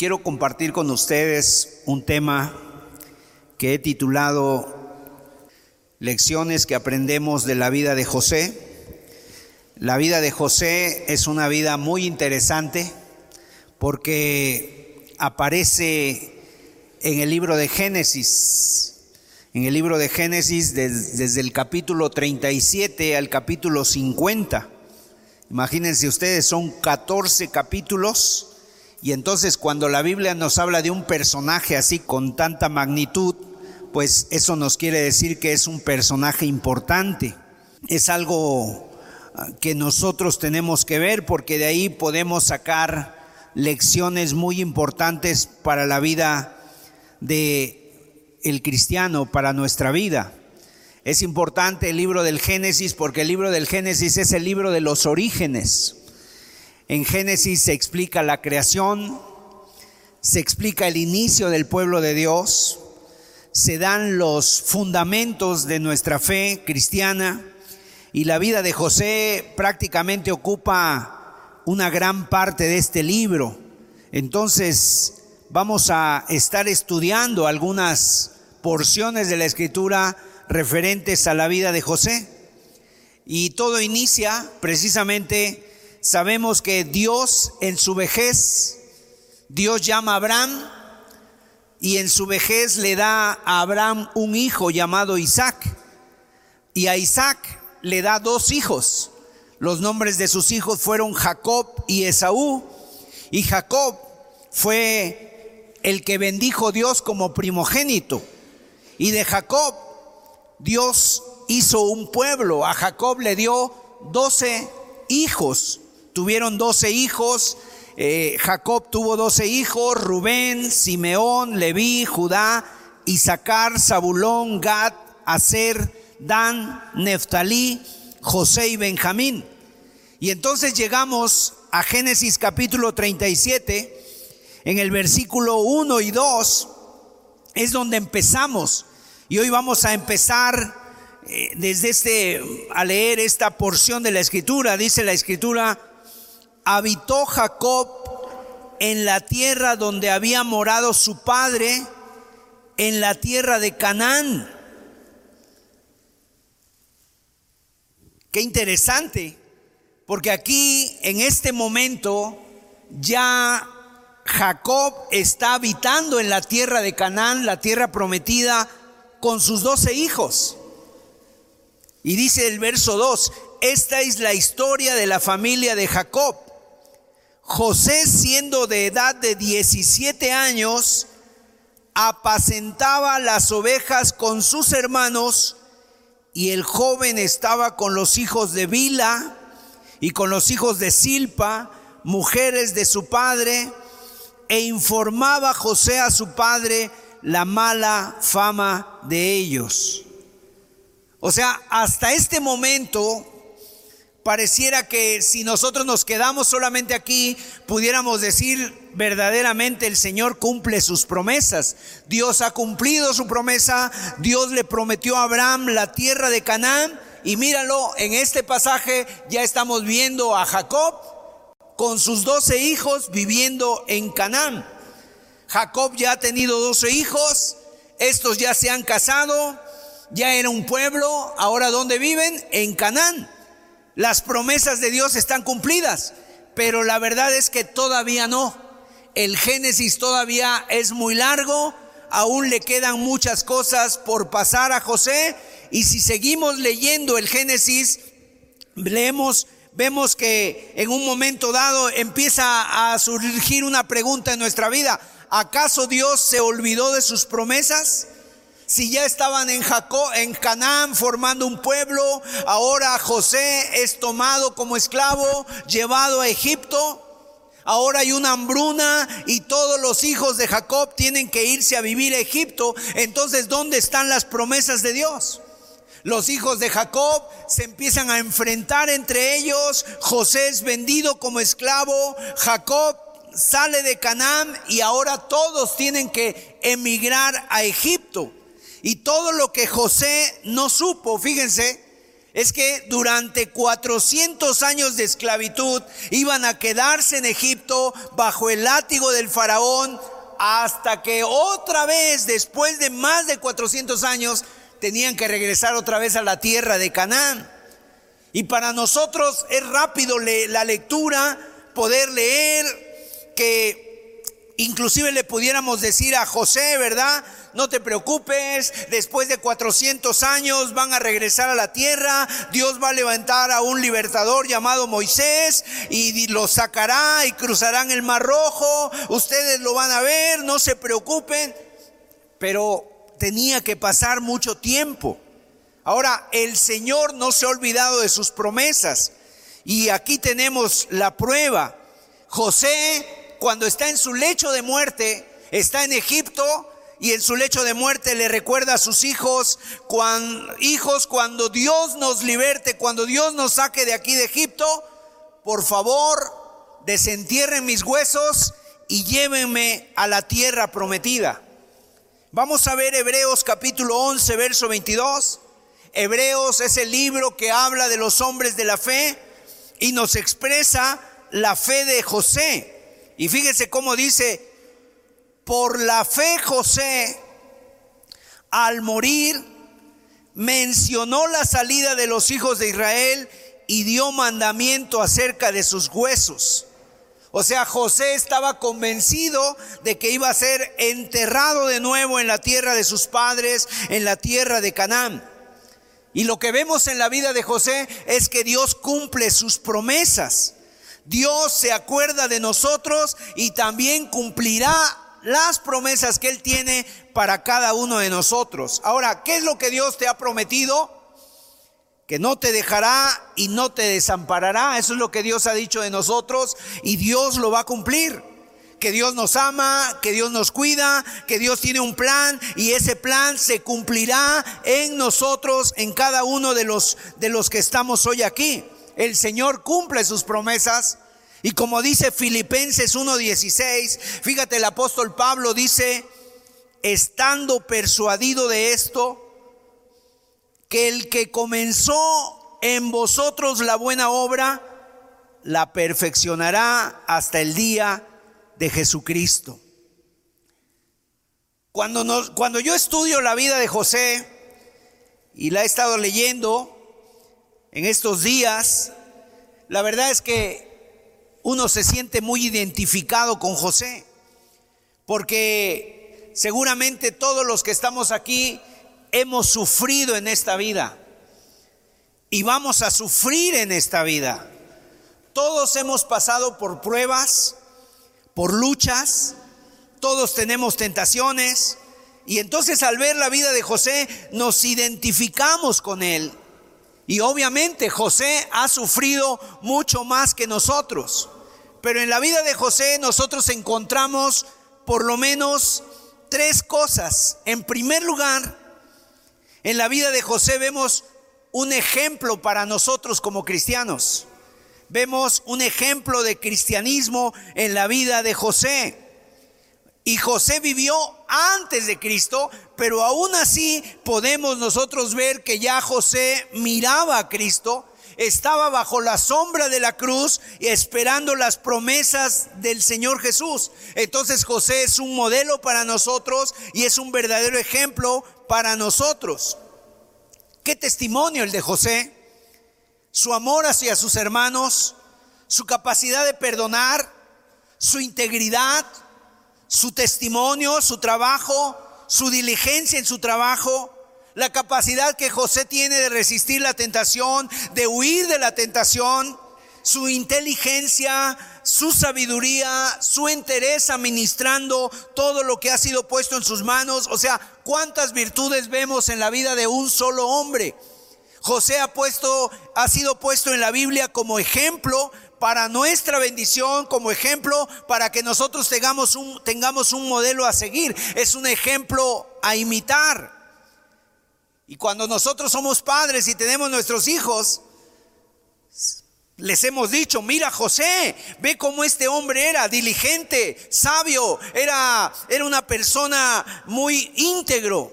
quiero compartir con ustedes un tema que he titulado Lecciones que aprendemos de la vida de José. La vida de José es una vida muy interesante porque aparece en el libro de Génesis. En el libro de Génesis desde el capítulo 37 al capítulo 50. Imagínense ustedes, son 14 capítulos y entonces cuando la Biblia nos habla de un personaje así con tanta magnitud, pues eso nos quiere decir que es un personaje importante. Es algo ah, que nosotros tenemos que ver porque de ahí podemos sacar lecciones muy importantes para la vida de el cristiano, para nuestra vida. Es importante el libro del Génesis porque el libro del Génesis es el libro de los orígenes. En Génesis se explica la creación, se explica el inicio del pueblo de Dios, se dan los fundamentos de nuestra fe cristiana y la vida de José prácticamente ocupa una gran parte de este libro. Entonces vamos a estar estudiando algunas porciones de la escritura referentes a la vida de José. Y todo inicia precisamente sabemos que Dios en su vejez, Dios llama a Abraham y en su vejez le da a Abraham un hijo llamado Isaac. Y a Isaac le da dos hijos. Los nombres de sus hijos fueron Jacob y Esaú. Y Jacob fue el que bendijo Dios como primogénito. Y de Jacob Dios hizo un pueblo. A Jacob le dio doce hijos. Tuvieron doce hijos. Eh, Jacob tuvo doce hijos, Rubén, Simeón, Leví, Judá, Isaacar, Zabulón, Gad, Aser, Dan, Neftalí, José y Benjamín. Y entonces llegamos a Génesis capítulo 37, en el versículo 1 y 2, es donde empezamos. Y hoy vamos a empezar eh, desde este, a leer esta porción de la escritura. Dice la escritura, habitó Jacob en la tierra donde había morado su padre, en la tierra de Canaán. Qué interesante, porque aquí en este momento ya Jacob está habitando en la tierra de Canaán, la tierra prometida, con sus doce hijos. Y dice el verso 2, esta es la historia de la familia de Jacob. José, siendo de edad de 17 años, apacentaba las ovejas con sus hermanos y el joven estaba con los hijos de Bila y con los hijos de Silpa, mujeres de su padre, e informaba José a su padre la mala fama de ellos. O sea, hasta este momento Pareciera que si nosotros nos quedamos solamente aquí, pudiéramos decir verdaderamente el Señor cumple sus promesas. Dios ha cumplido su promesa, Dios le prometió a Abraham la tierra de Canaán y míralo, en este pasaje ya estamos viendo a Jacob con sus doce hijos viviendo en Canaán. Jacob ya ha tenido doce hijos, estos ya se han casado, ya era un pueblo, ahora ¿dónde viven? En Canaán. Las promesas de Dios están cumplidas, pero la verdad es que todavía no. El Génesis todavía es muy largo, aún le quedan muchas cosas por pasar a José y si seguimos leyendo el Génesis, leemos vemos que en un momento dado empieza a surgir una pregunta en nuestra vida. ¿Acaso Dios se olvidó de sus promesas? Si ya estaban en Jacob, en Canaán formando un pueblo, ahora José es tomado como esclavo, llevado a Egipto. Ahora hay una hambruna y todos los hijos de Jacob tienen que irse a vivir a Egipto. Entonces, ¿dónde están las promesas de Dios? Los hijos de Jacob se empiezan a enfrentar entre ellos. José es vendido como esclavo. Jacob sale de Canaán y ahora todos tienen que emigrar a Egipto. Y todo lo que José no supo, fíjense, es que durante 400 años de esclavitud iban a quedarse en Egipto bajo el látigo del faraón hasta que otra vez, después de más de 400 años, tenían que regresar otra vez a la tierra de Canaán. Y para nosotros es rápido la lectura, poder leer inclusive le pudiéramos decir a José, ¿verdad? no te preocupes, después de 400 años van a regresar a la tierra, Dios va a levantar a un libertador llamado Moisés y lo sacará y cruzarán el mar rojo, ustedes lo van a ver, no se preocupen, pero tenía que pasar mucho tiempo. Ahora, el Señor no se ha olvidado de sus promesas y aquí tenemos la prueba. José, cuando está en su lecho de muerte, está en Egipto, y en su lecho de muerte le recuerda a sus hijos, hijos, cuando Dios nos liberte, cuando Dios nos saque de aquí de Egipto, por favor, desentierren mis huesos y llévenme a la tierra prometida. Vamos a ver Hebreos capítulo 11, verso 22. Hebreos es el libro que habla de los hombres de la fe y nos expresa la fe de José. Y fíjese cómo dice, por la fe José, al morir, mencionó la salida de los hijos de Israel y dio mandamiento acerca de sus huesos. O sea, José estaba convencido de que iba a ser enterrado de nuevo en la tierra de sus padres, en la tierra de Canaán. Y lo que vemos en la vida de José es que Dios cumple sus promesas. Dios se acuerda de nosotros y también cumplirá las promesas que Él tiene para cada uno de nosotros. Ahora, ¿qué es lo que Dios te ha prometido? Que no te dejará y no te desamparará. Eso es lo que Dios ha dicho de nosotros y Dios lo va a cumplir. Que Dios nos ama, que Dios nos cuida, que Dios tiene un plan y ese plan se cumplirá en nosotros, en cada uno de los, de los que estamos hoy aquí. El Señor cumple sus promesas y como dice Filipenses 1:16, fíjate el apóstol Pablo dice, estando persuadido de esto, que el que comenzó en vosotros la buena obra, la perfeccionará hasta el día de Jesucristo. Cuando, nos, cuando yo estudio la vida de José y la he estado leyendo en estos días, la verdad es que uno se siente muy identificado con José, porque seguramente todos los que estamos aquí hemos sufrido en esta vida y vamos a sufrir en esta vida. Todos hemos pasado por pruebas, por luchas, todos tenemos tentaciones y entonces al ver la vida de José nos identificamos con él. Y obviamente José ha sufrido mucho más que nosotros. Pero en la vida de José nosotros encontramos por lo menos tres cosas. En primer lugar, en la vida de José vemos un ejemplo para nosotros como cristianos. Vemos un ejemplo de cristianismo en la vida de José. Y José vivió antes de Cristo, pero aún así podemos nosotros ver que ya José miraba a Cristo, estaba bajo la sombra de la cruz y esperando las promesas del Señor Jesús. Entonces José es un modelo para nosotros y es un verdadero ejemplo para nosotros. ¿Qué testimonio el de José? Su amor hacia sus hermanos, su capacidad de perdonar, su integridad, su testimonio, su trabajo, su diligencia en su trabajo, la capacidad que José tiene de resistir la tentación, de huir de la tentación, su inteligencia, su sabiduría, su interés administrando todo lo que ha sido puesto en sus manos. O sea, cuántas virtudes vemos en la vida de un solo hombre. José ha puesto, ha sido puesto en la Biblia como ejemplo para nuestra bendición, como ejemplo, para que nosotros tengamos un, tengamos un modelo a seguir. Es un ejemplo a imitar. Y cuando nosotros somos padres y tenemos nuestros hijos, les hemos dicho, mira José, ve cómo este hombre era diligente, sabio, era, era una persona muy íntegro.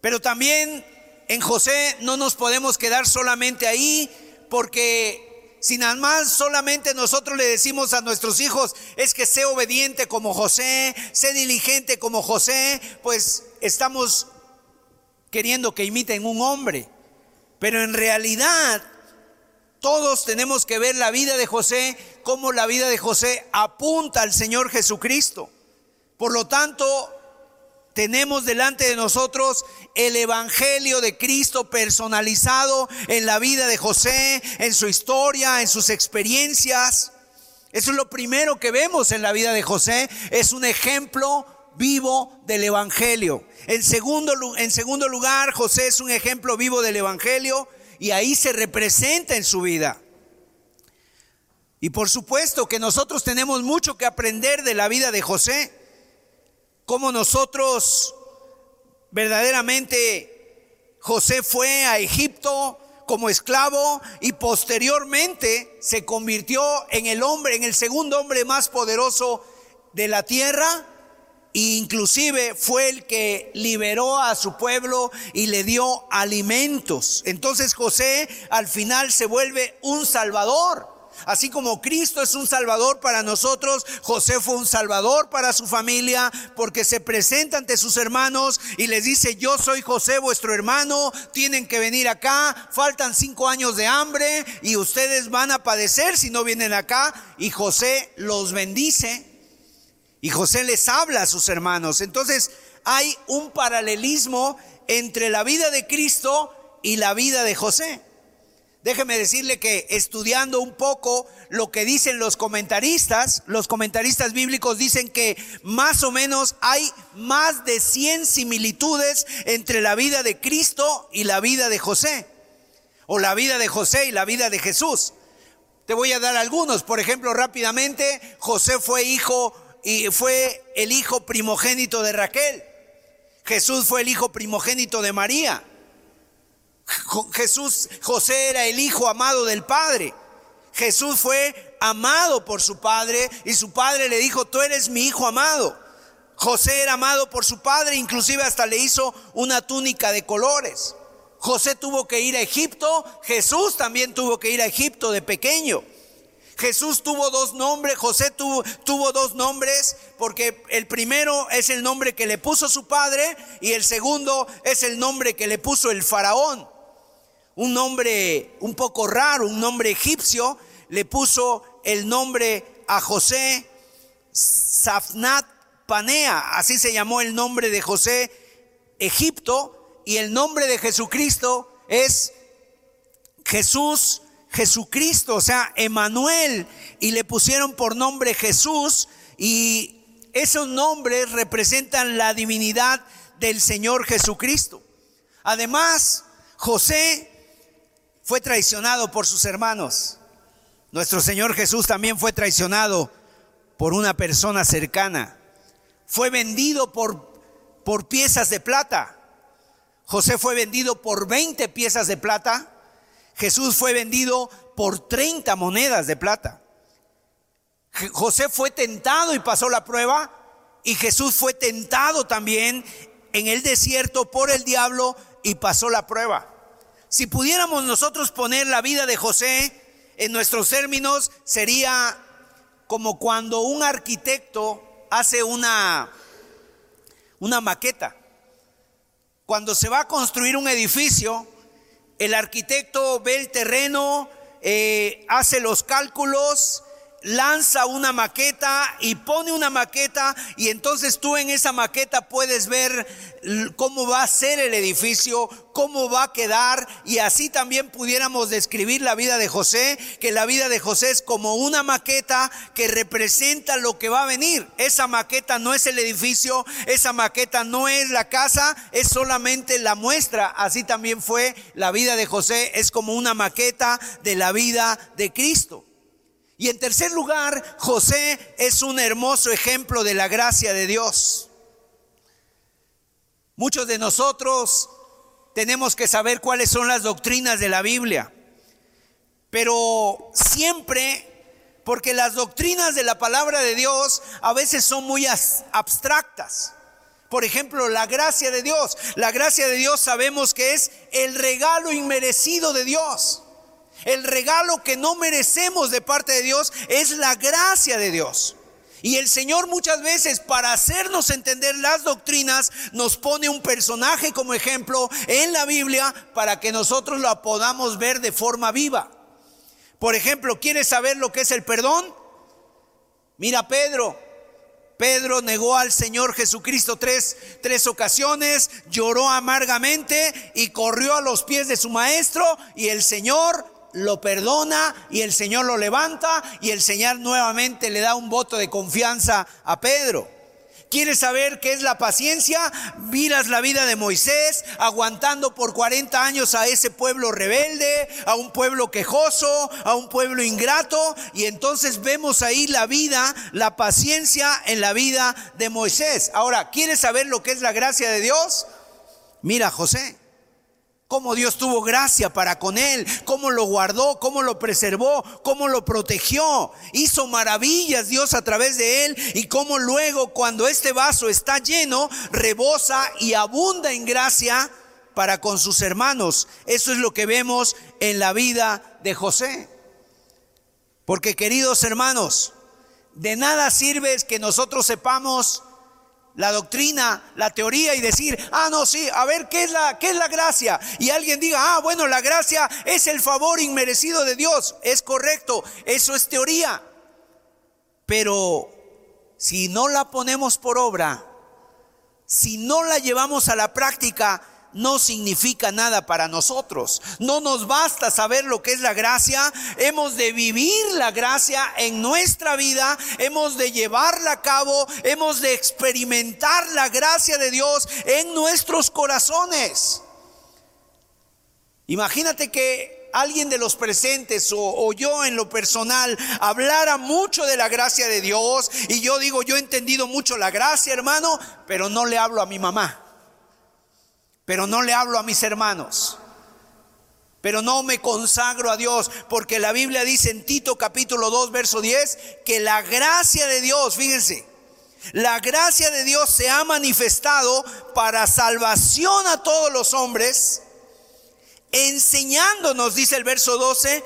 Pero también en José no nos podemos quedar solamente ahí porque si nada más solamente nosotros le decimos a nuestros hijos es que sé obediente como José, sé diligente como José, pues estamos queriendo que imiten un hombre. Pero en realidad todos tenemos que ver la vida de José como la vida de José apunta al Señor Jesucristo. Por lo tanto, tenemos delante de nosotros el Evangelio de Cristo personalizado en la vida de José, en su historia, en sus experiencias. Eso es lo primero que vemos en la vida de José. Es un ejemplo vivo del Evangelio. En segundo, lugar, José es un ejemplo vivo del Evangelio y ahí se representa en su vida. Y por supuesto que nosotros tenemos mucho que aprender de la vida de José cómo nosotros verdaderamente José fue a Egipto como esclavo y posteriormente se convirtió en el hombre, en el segundo hombre más poderoso de la tierra e inclusive fue el que liberó a su pueblo y le dio alimentos. Entonces José al final se vuelve un salvador. Así como Cristo es un salvador para nosotros, José fue un salvador para su familia porque se presenta ante sus hermanos y les dice, yo soy José vuestro hermano, tienen que venir acá, faltan cinco años de hambre y ustedes van a padecer si no vienen acá. Y José los bendice y José les habla a sus hermanos. Entonces hay un paralelismo entre la vida de Cristo y la vida de José. Déjeme decirle que estudiando un poco lo que dicen los comentaristas, los comentaristas bíblicos dicen que más o menos hay más de 100 similitudes entre la vida de Cristo y la vida de José, o la vida de José y la vida de Jesús. Te voy a dar algunos, por ejemplo, rápidamente, José fue hijo y fue el hijo primogénito de Raquel. Jesús fue el hijo primogénito de María. Jesús, José era el hijo amado del Padre. Jesús fue amado por su padre y su padre le dijo, tú eres mi hijo amado. José era amado por su padre, inclusive hasta le hizo una túnica de colores. José tuvo que ir a Egipto, Jesús también tuvo que ir a Egipto de pequeño. Jesús tuvo dos nombres, José tuvo, tuvo, dos nombres, porque el primero es el nombre que le puso su padre y el segundo es el nombre que le puso el faraón un nombre un poco raro, un nombre egipcio, le puso el nombre a José Safnat Panea, así se llamó el nombre de José Egipto, y el nombre de Jesucristo es Jesús, Jesucristo, o sea, Emanuel, y le pusieron por nombre Jesús, y esos nombres representan la divinidad del Señor Jesucristo. Además, José fue traicionado por sus hermanos. Nuestro Señor Jesús también fue traicionado por una persona cercana. Fue vendido por, por piezas de plata. José fue vendido por 20 piezas de plata. Jesús fue vendido por 30 monedas de plata. José fue tentado y pasó la prueba. Y Jesús fue tentado también en el desierto por el diablo y pasó la prueba. Si pudiéramos nosotros poner la vida de José en nuestros términos, sería como cuando un arquitecto hace una, una maqueta. Cuando se va a construir un edificio, el arquitecto ve el terreno, eh, hace los cálculos, lanza una maqueta y pone una maqueta y entonces tú en esa maqueta puedes ver cómo va a ser el edificio, cómo va a quedar y así también pudiéramos describir la vida de José, que la vida de José es como una maqueta que representa lo que va a venir. Esa maqueta no es el edificio, esa maqueta no es la casa, es solamente la muestra. Así también fue la vida de José, es como una maqueta de la vida de Cristo. Y en tercer lugar, José es un hermoso ejemplo de la gracia de Dios. Muchos de nosotros tenemos que saber cuáles son las doctrinas de la Biblia, pero siempre, porque las doctrinas de la palabra de Dios a veces son muy abstractas. Por ejemplo, la gracia de Dios. La gracia de Dios sabemos que es el regalo inmerecido de Dios. El regalo que no merecemos de parte de Dios es la gracia de Dios. Y el Señor muchas veces para hacernos entender las doctrinas nos pone un personaje como ejemplo en la Biblia para que nosotros lo podamos ver de forma viva. Por ejemplo, ¿quieres saber lo que es el perdón? Mira Pedro. Pedro negó al Señor Jesucristo tres, tres ocasiones, lloró amargamente y corrió a los pies de su maestro y el Señor lo perdona y el Señor lo levanta y el Señor nuevamente le da un voto de confianza a Pedro. ¿Quieres saber qué es la paciencia? Miras la vida de Moisés aguantando por 40 años a ese pueblo rebelde, a un pueblo quejoso, a un pueblo ingrato. Y entonces vemos ahí la vida, la paciencia en la vida de Moisés. Ahora, ¿quieres saber lo que es la gracia de Dios? Mira, José cómo Dios tuvo gracia para con él, cómo lo guardó, cómo lo preservó, cómo lo protegió. Hizo maravillas Dios a través de él y cómo luego cuando este vaso está lleno, rebosa y abunda en gracia para con sus hermanos. Eso es lo que vemos en la vida de José. Porque queridos hermanos, de nada sirve que nosotros sepamos la doctrina, la teoría y decir, ah, no, sí, a ver, ¿qué es, la, ¿qué es la gracia? Y alguien diga, ah, bueno, la gracia es el favor inmerecido de Dios. Es correcto, eso es teoría. Pero si no la ponemos por obra, si no la llevamos a la práctica, no significa nada para nosotros. No nos basta saber lo que es la gracia, hemos de vivir la gracia en nuestra vida, hemos de llevarla a cabo, hemos de experimentar la gracia de Dios en nuestros corazones. Imagínate que alguien de los presentes o, yo en lo personal hablara mucho de la gracia de Dios y yo digo, yo he entendido mucho la gracia, hermano, pero no le hablo a mi mamá pero no le hablo a mis hermanos. Pero no me consagro a Dios, porque la Biblia dice en Tito capítulo 2, verso 10, que la gracia de Dios, fíjense, la gracia de Dios se ha manifestado para salvación a todos los hombres, enseñándonos, dice el verso 12,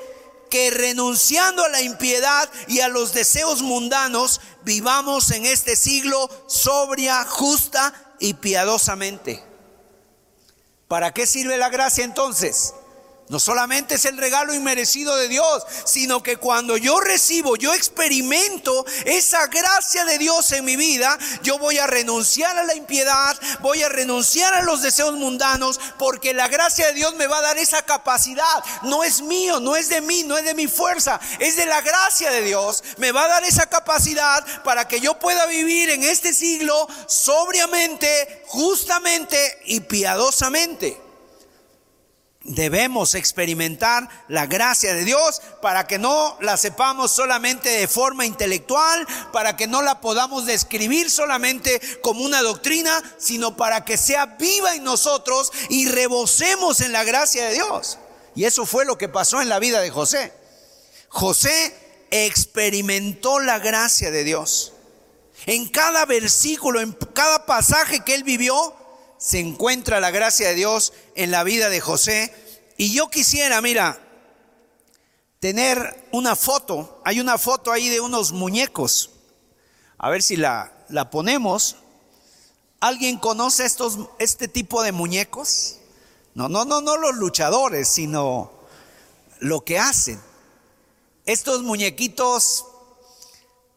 que renunciando a la impiedad y a los deseos mundanos, vivamos en este siglo sobria, justa y piadosamente. ¿Para qué sirve la gracia entonces? No solamente es el regalo inmerecido de Dios, sino que cuando yo recibo, yo experimento esa gracia de Dios en mi vida, yo voy a renunciar a la impiedad, voy a renunciar a los deseos mundanos, porque la gracia de Dios me va a dar esa capacidad. No es mío, no es de mí, no es de mi fuerza, es de la gracia de Dios. Me va a dar esa capacidad para que yo pueda vivir en este siglo sobriamente, justamente y piadosamente debemos experimentar la gracia de Dios para que no la sepamos solamente de forma intelectual, para que no la podamos describir solamente como una doctrina, sino para que sea viva en nosotros y rebosemos en la gracia de Dios. Y eso fue lo que pasó en la vida de José. José experimentó la gracia de Dios. En cada versículo, en cada pasaje que él vivió, se encuentra la gracia de Dios en la vida de José. Y yo quisiera, mira, tener una foto. Hay una foto ahí de unos muñecos. A ver si la, la ponemos. ¿Alguien conoce estos, este tipo de muñecos? No, no, no, no los luchadores, sino lo que hacen. Estos muñequitos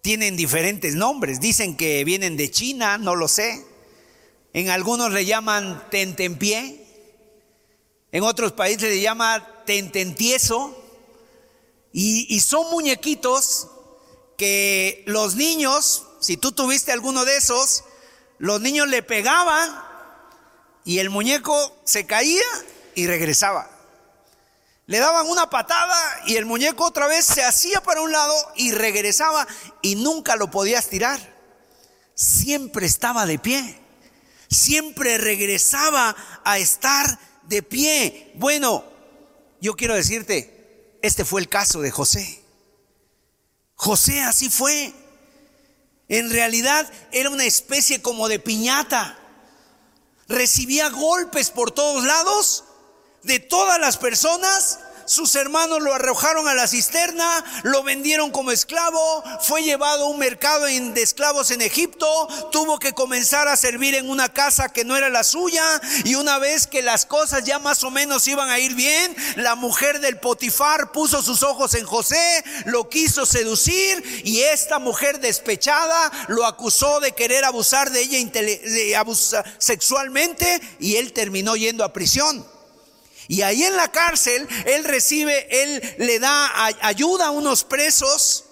tienen diferentes nombres. Dicen que vienen de China, no lo sé. En algunos le llaman tentempié. En otros países le llama tententieso. Y, y son muñequitos que los niños, si tú tuviste alguno de esos, los niños le pegaban y el muñeco se caía y regresaba. Le daban una patada y el muñeco otra vez se hacía para un lado y regresaba y nunca lo podías tirar. Siempre estaba de pie siempre regresaba a estar de pie. Bueno, yo quiero decirte, este fue el caso de José. José así fue. En realidad era una especie como de piñata. recibía golpes por todos lados de todas las personas sus hermanos lo arrojaron a la cisterna, lo vendieron como esclavo, fue llevado a un mercado de esclavos en Egipto, tuvo que comenzar a servir en una casa que no era la suya y una vez que las cosas ya más o menos iban a ir bien, la mujer del Potifar puso sus ojos en José, lo quiso seducir y esta mujer despechada lo acusó de querer abusar de ella sexualmente y él terminó yendo a prisión. Y ahí en la cárcel, él recibe, él le da ayuda a unos presos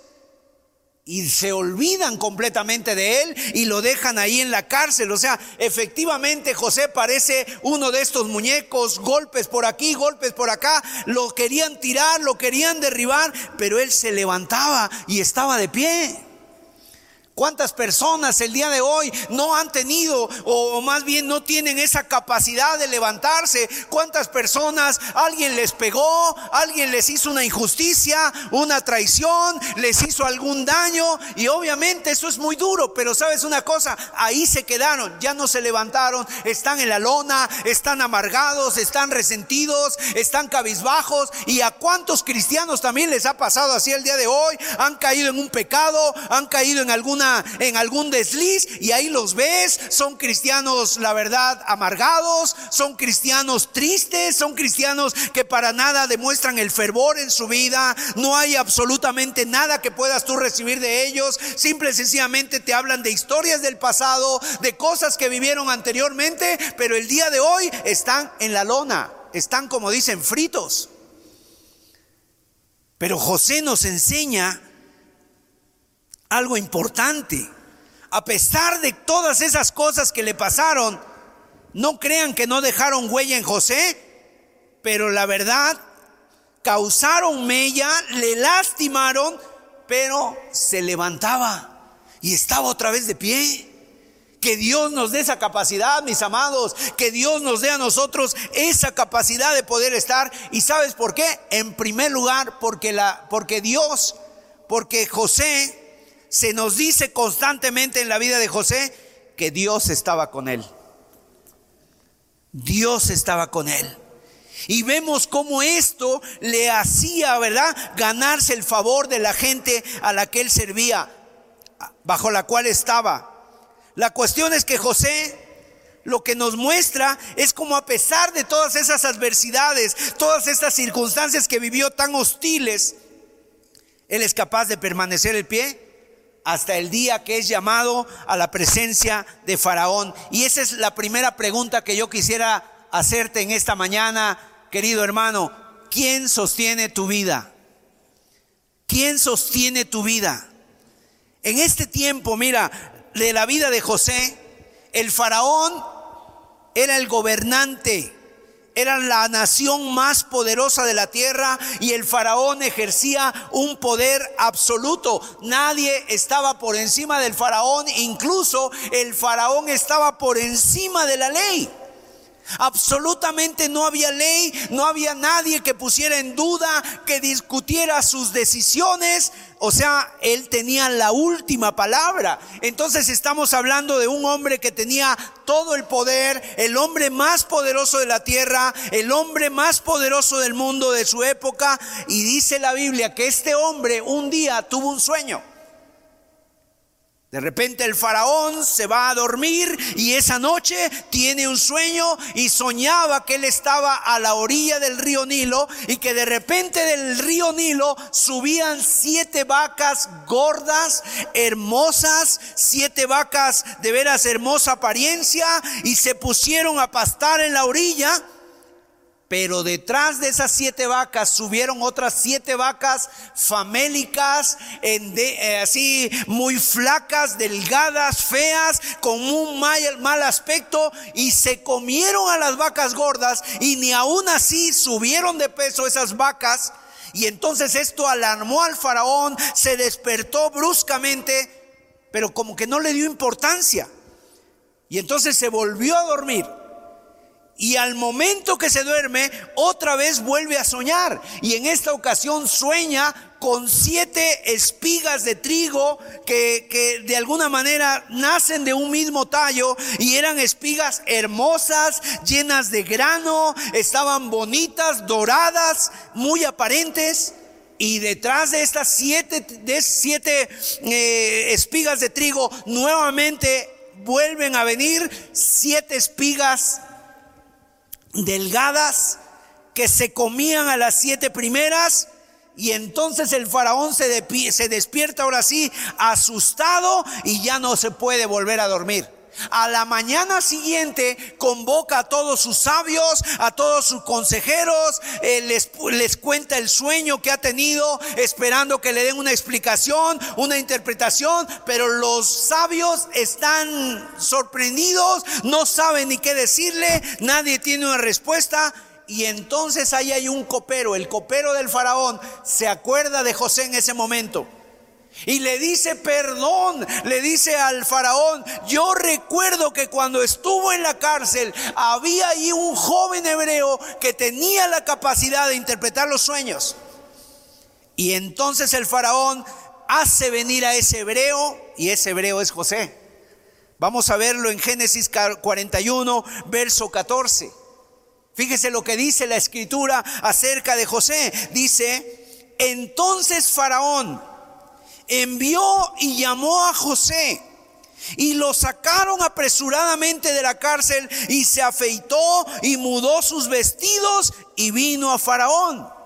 y se olvidan completamente de él y lo dejan ahí en la cárcel. O sea, efectivamente José parece uno de estos muñecos, golpes por aquí, golpes por acá, lo querían tirar, lo querían derribar, pero él se levantaba y estaba de pie. ¿Cuántas personas el día de hoy no han tenido o más bien no tienen esa capacidad de levantarse? ¿Cuántas personas alguien les pegó, alguien les hizo una injusticia, una traición, les hizo algún daño? Y obviamente eso es muy duro, pero sabes una cosa, ahí se quedaron, ya no se levantaron, están en la lona, están amargados, están resentidos, están cabizbajos. ¿Y a cuántos cristianos también les ha pasado así el día de hoy? Han caído en un pecado, han caído en en algún desliz y ahí los ves, son cristianos, la verdad, amargados, son cristianos tristes, son cristianos que para nada demuestran el fervor en su vida, no hay absolutamente nada que puedas tú recibir de ellos, simple y sencillamente te hablan de historias del pasado, de cosas que vivieron anteriormente, pero el día de hoy están en la lona, están como dicen fritos. Pero José nos enseña algo importante. A pesar de todas esas cosas que le pasaron, no crean que no dejaron huella en José, pero la verdad, causaron mella, le lastimaron, pero se levantaba y estaba otra vez de pie. Que Dios nos dé esa capacidad, mis amados, que Dios nos dé a nosotros esa capacidad de poder estar. ¿Y sabes por qué? En primer lugar, porque la porque Dios, porque José se nos dice constantemente en la vida de José que Dios estaba con él. Dios estaba con él. Y vemos cómo esto le hacía, ¿verdad?, ganarse el favor de la gente a la que él servía, bajo la cual estaba. La cuestión es que José lo que nos muestra es como a pesar de todas esas adversidades, todas estas circunstancias que vivió tan hostiles, él es capaz de permanecer el pie hasta el día que es llamado a la presencia de Faraón. Y esa es la primera pregunta que yo quisiera hacerte en esta mañana, querido hermano. ¿Quién sostiene tu vida? ¿Quién sostiene tu vida? En este tiempo, mira, de la vida de José, el faraón era el gobernante era la nación más poderosa de la tierra y el faraón ejercía un poder absoluto. Nadie estaba por encima del faraón, incluso el faraón estaba por encima de la ley. Absolutamente no había ley, no había nadie que pusiera en duda, que discutiera sus decisiones. O sea, él tenía la última palabra. Entonces estamos hablando de un hombre que tenía todo el poder, el hombre más poderoso de la tierra, el hombre más poderoso del mundo de su época. Y dice la Biblia que este hombre un día tuvo un sueño. De repente el faraón se va a dormir y esa noche tiene un sueño y soñaba que él estaba a la orilla del río Nilo y que de repente del río Nilo subían siete vacas gordas, hermosas, siete vacas de veras hermosa apariencia y se pusieron a pastar en la orilla pero detrás de esas siete vacas subieron otras siete vacas famélicas, eh, así muy flacas, delgadas, feas, con un mal, mal aspecto, y se comieron a las vacas gordas, y ni aún así subieron de peso esas vacas. Y entonces esto alarmó al faraón, se despertó bruscamente, pero como que no le dio importancia. Y entonces se volvió a dormir y al momento que se duerme, otra vez vuelve a soñar. Y en esta ocasión sueña con siete espigas de trigo que, que, de alguna manera nacen de un mismo tallo y eran espigas hermosas, llenas de grano, estaban bonitas, doradas, muy aparentes. Y detrás de estas siete, de siete eh, espigas de trigo, nuevamente vuelven a venir siete espigas delgadas que se comían a las siete primeras. Y entonces el faraón se, despierta ahora sí asustado y ya no se puede volver a dormir. A la mañana siguiente convoca a todos sus sabios, a todos sus consejeros, eh, les, les cuenta el sueño que ha tenido, esperando que le den una explicación, una interpretación, pero los sabios están sorprendidos, no saben ni qué decirle, nadie tiene una respuesta. Y entonces ahí hay un copero, el copero del faraón, se acuerda de José en ese momento. Y le dice perdón, le dice al faraón, yo recuerdo que cuando estuvo en la cárcel había ahí un joven hebreo que tenía la capacidad de interpretar los sueños. Y entonces el faraón hace venir a ese hebreo y ese hebreo es José. Vamos a verlo en Génesis 41, verso 14. Fíjese lo que dice la escritura acerca de José. Dice, entonces Faraón envió y llamó a José. Y lo sacaron apresuradamente de la cárcel y se afeitó y mudó sus vestidos y vino a Faraón.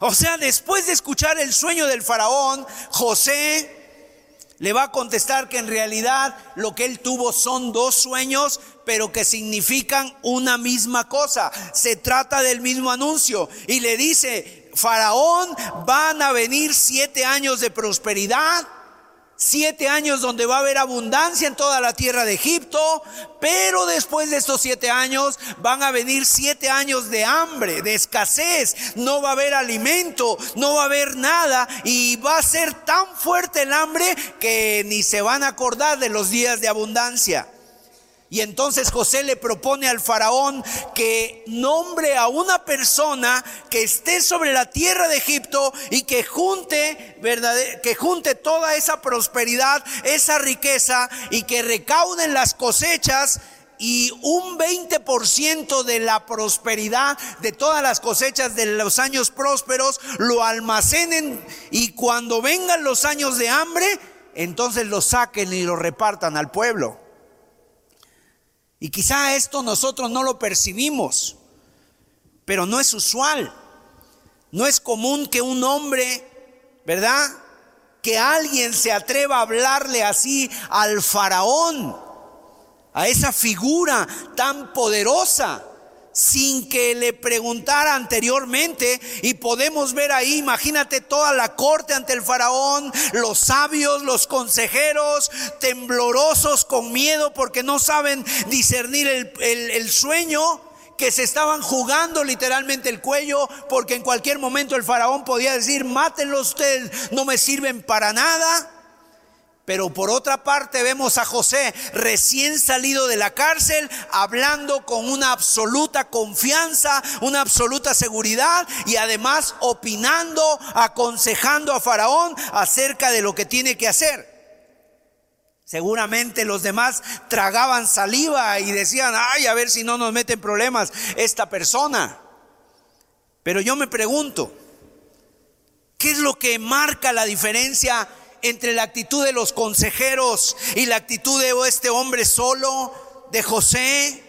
O sea, después de escuchar el sueño del faraón, José le va a contestar que en realidad lo que él tuvo son dos sueños, pero que significan una misma cosa. Se trata del mismo anuncio. Y le dice, Faraón van a venir siete años de prosperidad, siete años donde va a haber abundancia en toda la tierra de Egipto, pero después de estos siete años van a venir siete años de hambre, de escasez, no va a haber alimento, no va a haber nada y va a ser tan fuerte el hambre que ni se van a acordar de los días de abundancia. Y entonces José le propone al faraón que nombre a una persona que esté sobre la tierra de Egipto y que junte, que junte toda esa prosperidad, esa riqueza y que recauden las cosechas y un 20% de la prosperidad de todas las cosechas de los años prósperos lo almacenen y cuando vengan los años de hambre, entonces lo saquen y lo repartan al pueblo. Y quizá esto nosotros no lo percibimos, pero no es usual. No es común que un hombre, ¿verdad? Que alguien se atreva a hablarle así al faraón, a esa figura tan poderosa sin que le preguntara anteriormente. Y podemos ver ahí, imagínate toda la corte ante el faraón, los sabios, los consejeros, temblorosos con miedo porque no saben discernir el, sueño que se estaban jugando literalmente el cuello, porque en cualquier momento el faraón podía decir, mátenlo ustedes, no me sirven para nada. Pero por otra parte vemos a José recién salido de la cárcel, hablando con una absoluta confianza, una absoluta seguridad y además opinando, aconsejando a Faraón acerca de lo que tiene que hacer. Seguramente los demás tragaban saliva y decían, ay, a ver si no nos meten problemas esta persona. Pero yo me pregunto, ¿qué es lo que marca la diferencia entre la actitud de los consejeros y la actitud de este hombre solo, de José,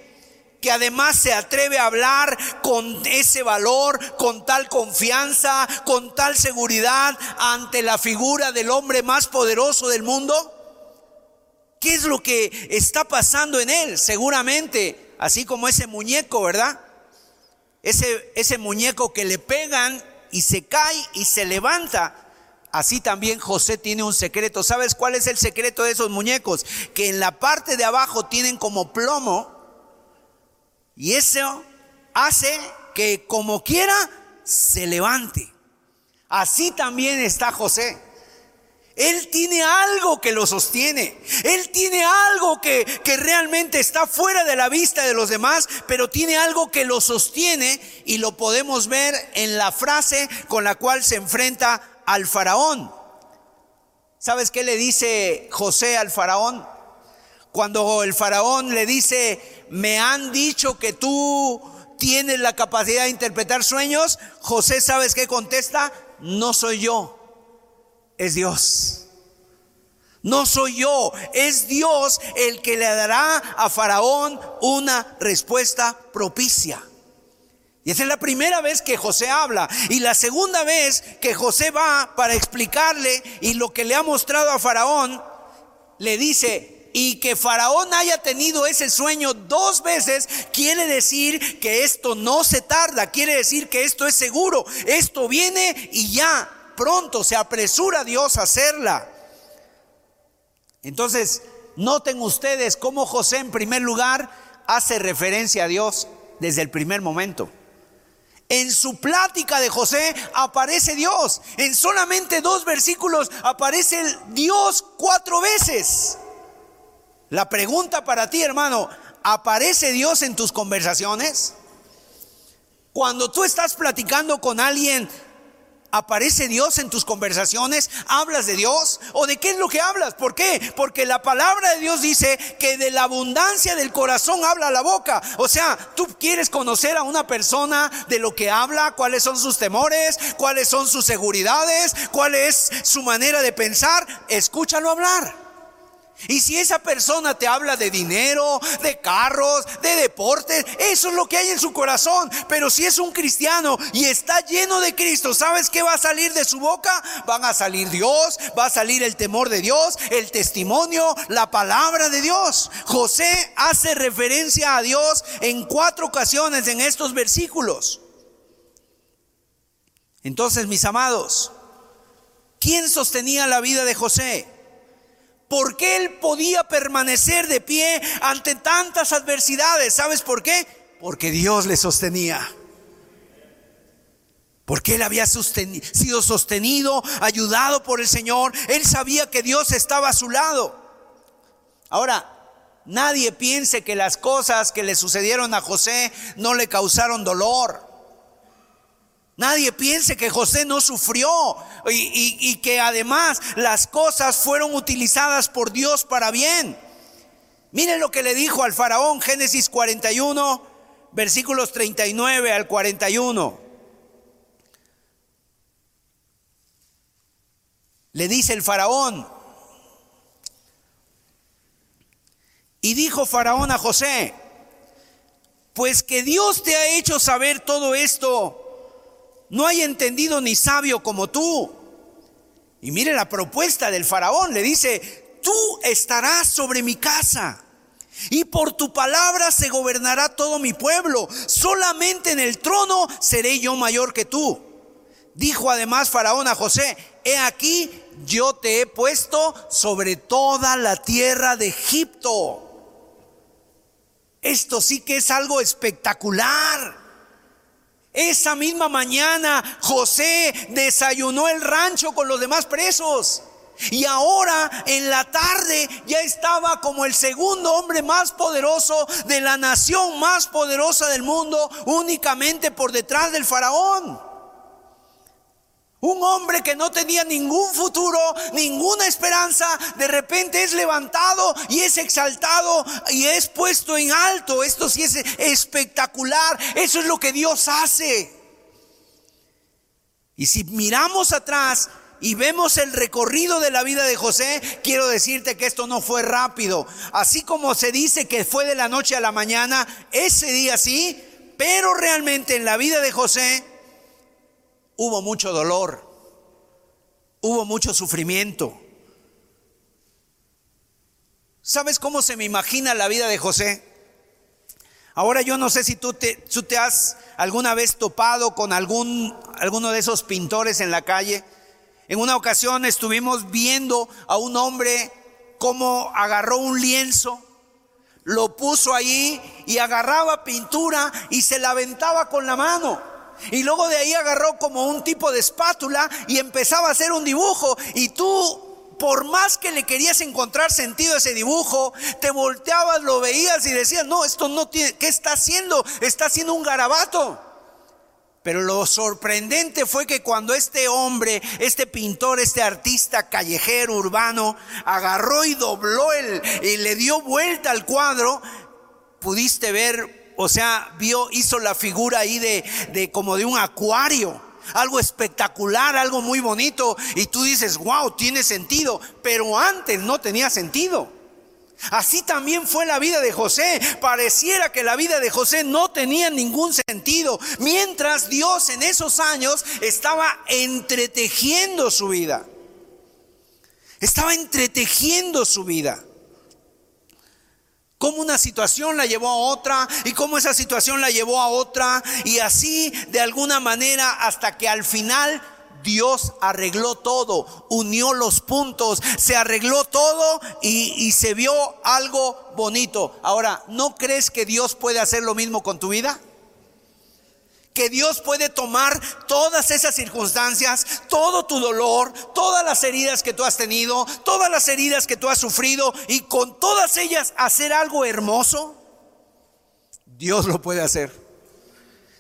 que además se atreve a hablar con ese valor, con tal confianza, con tal seguridad ante la figura del hombre más poderoso del mundo? ¿Qué es lo que está pasando en él? Seguramente, así como ese muñeco, ¿verdad? Ese, ese muñeco que le pegan y se cae y se levanta. Así también José tiene un secreto. ¿Sabes cuál es el secreto de esos muñecos? Que en la parte de abajo tienen como plomo y eso hace que como quiera se levante. Así también está José. Él tiene algo que lo sostiene. Él tiene algo que, que, realmente está fuera de la vista de los demás, pero tiene algo que lo sostiene y lo podemos ver en la frase con la cual se enfrenta al faraón. ¿Sabes qué le dice José al faraón? Cuando el faraón le dice, me han dicho que tú tienes la capacidad de interpretar sueños, José, ¿sabes qué contesta? No soy yo, es Dios. No soy yo, es Dios el que le dará a Faraón una respuesta propicia. Y esa es la primera vez que José habla. Y la segunda vez que José va para explicarle y lo que le ha mostrado a Faraón, le dice, y que Faraón haya tenido ese sueño dos veces, quiere decir que esto no se tarda, quiere decir que esto es seguro, esto viene y ya pronto se apresura Dios a hacerla. Entonces, noten ustedes cómo José en primer lugar hace referencia a Dios desde el primer momento. En su plática de José aparece Dios. En solamente dos versículos aparece Dios cuatro veces. La pregunta para ti, hermano, ¿aparece Dios en tus conversaciones? Cuando tú estás platicando con alguien, ¿Aparece Dios en tus conversaciones? ¿Hablas de Dios? ¿O de qué es lo que hablas? ¿Por qué? Porque la palabra de Dios dice que de la abundancia del corazón habla la boca. O sea, tú quieres conocer a una persona de lo que habla, cuáles son sus temores, cuáles son sus seguridades, cuál es su manera de pensar. Escúchalo hablar. Y si esa persona te habla de dinero, de carros, de deportes, eso es lo que hay en su corazón. Pero si es un cristiano y está lleno de Cristo, ¿sabes qué va a salir de su boca? Van a salir Dios, va a salir el temor de Dios, el testimonio, la palabra de Dios. José hace referencia a Dios en cuatro ocasiones en estos versículos. Entonces, mis amados, ¿quién sostenía la vida de José? ¿Por qué él podía permanecer de pie ante tantas adversidades? ¿Sabes por qué? Porque Dios le sostenía. Porque él había sido sostenido, ayudado por el Señor. Él sabía que Dios estaba a su lado. Ahora, nadie piense que las cosas que le sucedieron a José no le causaron dolor. Nadie piense que José no sufrió y, que además las cosas fueron utilizadas por Dios para bien. Miren lo que le dijo al faraón Génesis 41, versículos 39 al 41. Le dice el faraón, y dijo faraón a José, pues que Dios te ha hecho saber todo esto no hay entendido ni sabio como tú. Y mire la propuesta del faraón, le dice, tú estarás sobre mi casa y por tu palabra se gobernará todo mi pueblo. Solamente en el trono seré yo mayor que tú. Dijo además Faraón a José, he aquí, yo te he puesto sobre toda la tierra de Egipto. Esto sí que es algo espectacular. Esa misma mañana José desayunó el rancho con los demás presos. Y ahora en la tarde ya estaba como el segundo hombre más poderoso de la nación más poderosa del mundo, únicamente por detrás del faraón. Un hombre que no tenía ningún futuro, ninguna esperanza, de repente es levantado y es exaltado y es puesto en alto. Esto sí es espectacular. Eso es lo que Dios hace. Y si miramos atrás y vemos el recorrido de la vida de José, quiero decirte que esto no fue rápido. Así como se dice que fue de la noche a la mañana, ese día sí, pero realmente en la vida de José hubo mucho dolor, hubo mucho sufrimiento. ¿Sabes cómo se me imagina la vida de José? Ahora yo no sé si tú te, tú te has alguna vez topado con algún, alguno de esos pintores en la calle. En una ocasión estuvimos viendo a un hombre cómo agarró un lienzo, lo puso ahí y agarraba pintura y se la aventaba con la mano. Y luego de ahí agarró como un tipo de espátula y empezaba a hacer un dibujo. Y tú, por más que le querías encontrar sentido a ese dibujo, te volteabas, lo veías y decías, no, esto no tiene, ¿qué está haciendo? Está haciendo un garabato. Pero lo sorprendente fue que cuando este hombre, este pintor, este artista callejero urbano, agarró y dobló el, y le dio vuelta al cuadro, pudiste ver, o sea, vio, hizo la figura ahí de, de como de un acuario algo espectacular, algo muy bonito, y tú dices, wow, tiene sentido, pero antes no tenía sentido. Así también fue la vida de José. Pareciera que la vida de José no tenía ningún sentido, mientras Dios en esos años estaba entretejiendo su vida. Estaba entretejiendo su vida. Cómo una situación la llevó a otra y cómo esa situación la llevó a otra y así de alguna manera hasta que al final Dios arregló todo, unió los puntos, se arregló todo y, se vio algo bonito. Ahora, ¿no crees que Dios puede hacer lo mismo con tu vida? Que Dios puede tomar todas esas circunstancias, todo tu dolor, todas las heridas que tú has tenido, todas las heridas que tú has sufrido y con todas ellas hacer algo hermoso. Dios lo puede hacer.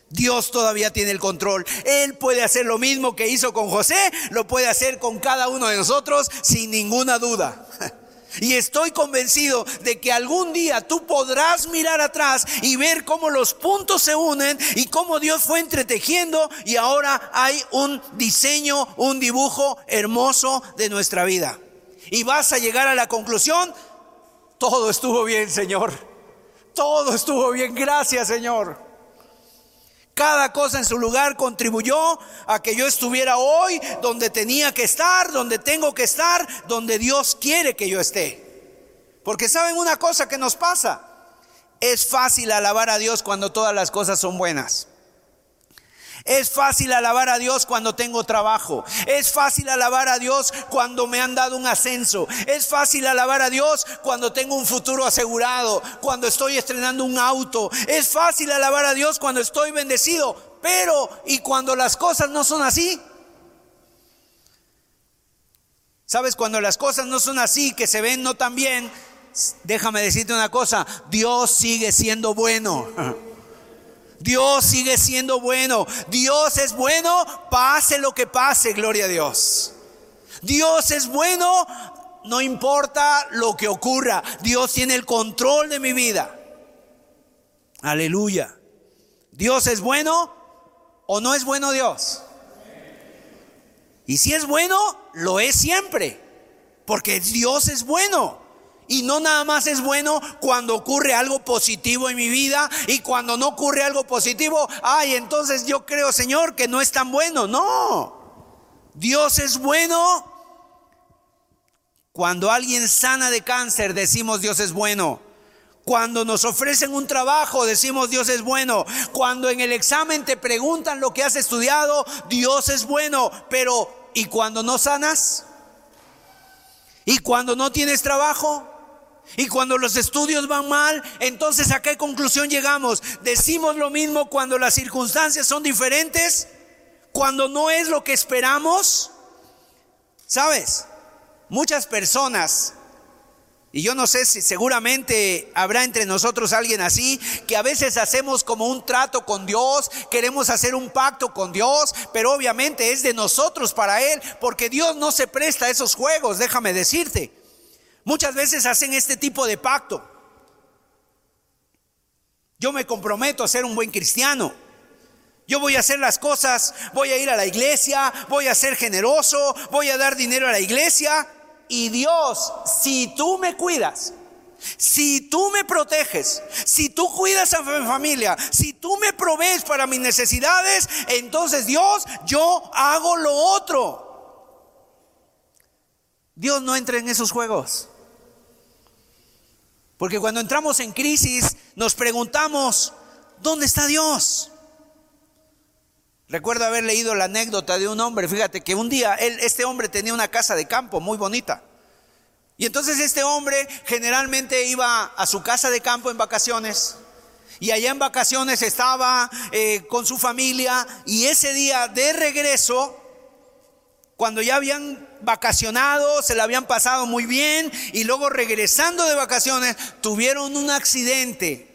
Dios todavía tiene el control. Él puede hacer lo mismo que hizo con José, lo puede hacer con cada uno de nosotros sin ninguna duda. Y estoy convencido de que algún día tú podrás mirar atrás y ver cómo los puntos se unen y cómo Dios fue entretejiendo y ahora hay un diseño, un dibujo hermoso de nuestra vida. Y vas a llegar a la conclusión, todo estuvo bien, Señor. Todo estuvo bien, gracias, Señor. Cada cosa en su lugar contribuyó a que yo estuviera hoy donde tenía que estar, donde tengo que estar, donde Dios quiere que yo esté. Porque saben una cosa que nos pasa. Es fácil alabar a Dios cuando todas las cosas son buenas. Es fácil alabar a Dios cuando tengo trabajo. Es fácil alabar a Dios cuando me han dado un ascenso. Es fácil alabar a Dios cuando tengo un futuro asegurado, cuando estoy estrenando un auto. Es fácil alabar a Dios cuando estoy bendecido. Pero, ¿y cuando las cosas no son así? ¿Sabes? Cuando las cosas no son así, que se ven no tan bien, déjame decirte una cosa, Dios sigue siendo bueno. Dios sigue siendo bueno. Dios es bueno, pase lo que pase, gloria a Dios. Dios es bueno, no importa lo que ocurra. Dios tiene el control de mi vida. Aleluya. Dios es bueno o no es bueno Dios. Y si es bueno, lo es siempre. Porque Dios es bueno. Y no nada más es bueno cuando ocurre algo positivo en mi vida y cuando no ocurre algo positivo, ay, entonces yo creo, Señor, que no es tan bueno. No, Dios es bueno. Cuando alguien sana de cáncer, decimos Dios es bueno. Cuando nos ofrecen un trabajo, decimos Dios es bueno. Cuando en el examen te preguntan lo que has estudiado, Dios es bueno. Pero, ¿y cuando no sanas? ¿Y cuando no tienes trabajo? Y cuando los estudios van mal, entonces a qué conclusión llegamos? Decimos lo mismo cuando las circunstancias son diferentes, cuando no es lo que esperamos. ¿Sabes? Muchas personas, y yo no sé si seguramente habrá entre nosotros alguien así, que a veces hacemos como un trato con Dios, queremos hacer un pacto con Dios, pero obviamente es de nosotros para Él, porque Dios no se presta a esos juegos, déjame decirte. Muchas veces hacen este tipo de pacto. Yo me comprometo a ser un buen cristiano. Yo voy a hacer las cosas, voy a ir a la iglesia, voy a ser generoso, voy a dar dinero a la iglesia. Y Dios, si tú me cuidas, si tú me proteges, si tú cuidas a mi familia, si tú me provees para mis necesidades, entonces Dios, yo hago lo otro. Dios no entra en esos juegos. Porque cuando entramos en crisis nos preguntamos, ¿dónde está Dios? Recuerdo haber leído la anécdota de un hombre, fíjate que un día él, este hombre tenía una casa de campo muy bonita. Y entonces este hombre generalmente iba a su casa de campo en vacaciones. Y allá en vacaciones estaba eh, con su familia y ese día de regreso cuando ya habían vacacionado, se la habían pasado muy bien y luego regresando de vacaciones tuvieron un accidente,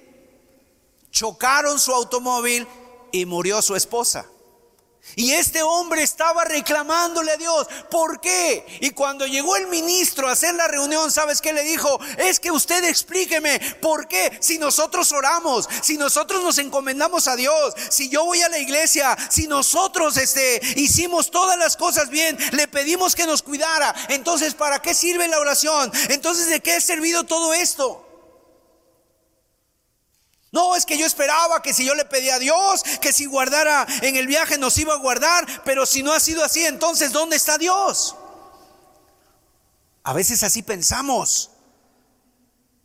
chocaron su automóvil y murió su esposa. Y este hombre estaba reclamándole a Dios. ¿Por qué? Y cuando llegó el ministro a hacer la reunión, ¿sabes qué le dijo? Es que usted explíqueme por qué si nosotros oramos, si nosotros nos encomendamos a Dios, si yo voy a la iglesia, si nosotros este, hicimos todas las cosas bien, le pedimos que nos cuidara. Entonces, ¿para qué sirve la oración? Entonces, ¿de qué ha servido todo esto? No, es que yo esperaba que si yo le pedía a Dios, que si guardara en el viaje nos iba a guardar, pero si no ha sido así, entonces ¿dónde está Dios? A veces así pensamos.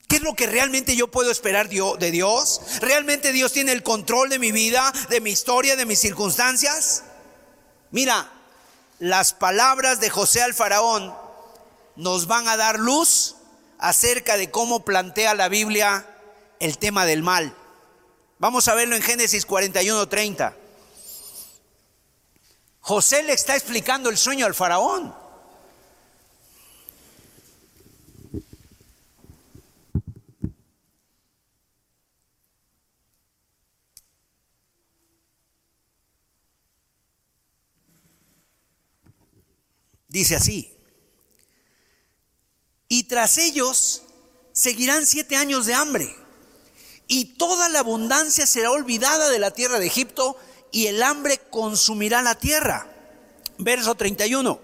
¿Qué es lo que realmente yo puedo esperar de Dios? ¿Realmente Dios tiene el control de mi vida, de mi historia, de mis circunstancias? Mira, las palabras de José al faraón nos van a dar luz acerca de cómo plantea la Biblia el tema del mal. Vamos a verlo en Génesis 41, 30. José le está explicando el sueño al faraón. Dice así, y tras ellos seguirán siete años de hambre y toda la abundancia será olvidada de la tierra de Egipto y el hambre consumirá la tierra. Verso 31.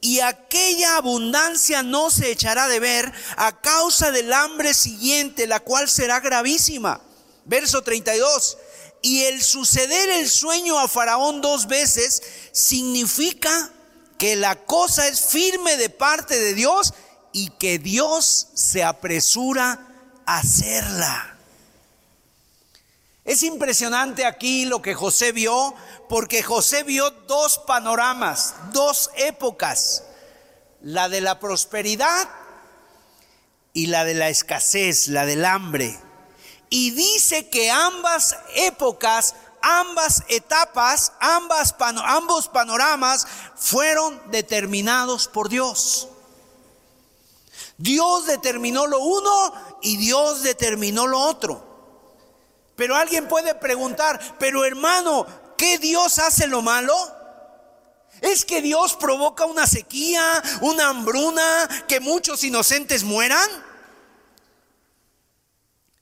Y aquella abundancia no se echará de ver a causa del hambre siguiente, la cual será gravísima. Verso 32. Y el suceder el sueño a Faraón dos veces significa que la cosa es firme de parte de Dios y que Dios se apresura a hacerla. Es impresionante aquí lo que José vio, porque José vio dos panoramas, dos épocas, la de la prosperidad y la de la escasez, la del hambre. Y dice que ambas épocas, ambas etapas, ambos panoramas fueron determinados por Dios. Dios determinó lo uno y Dios determinó lo otro. Pero alguien puede preguntar, pero hermano, ¿qué Dios hace lo malo? ¿Es que Dios provoca una sequía, una hambruna, que muchos inocentes mueran?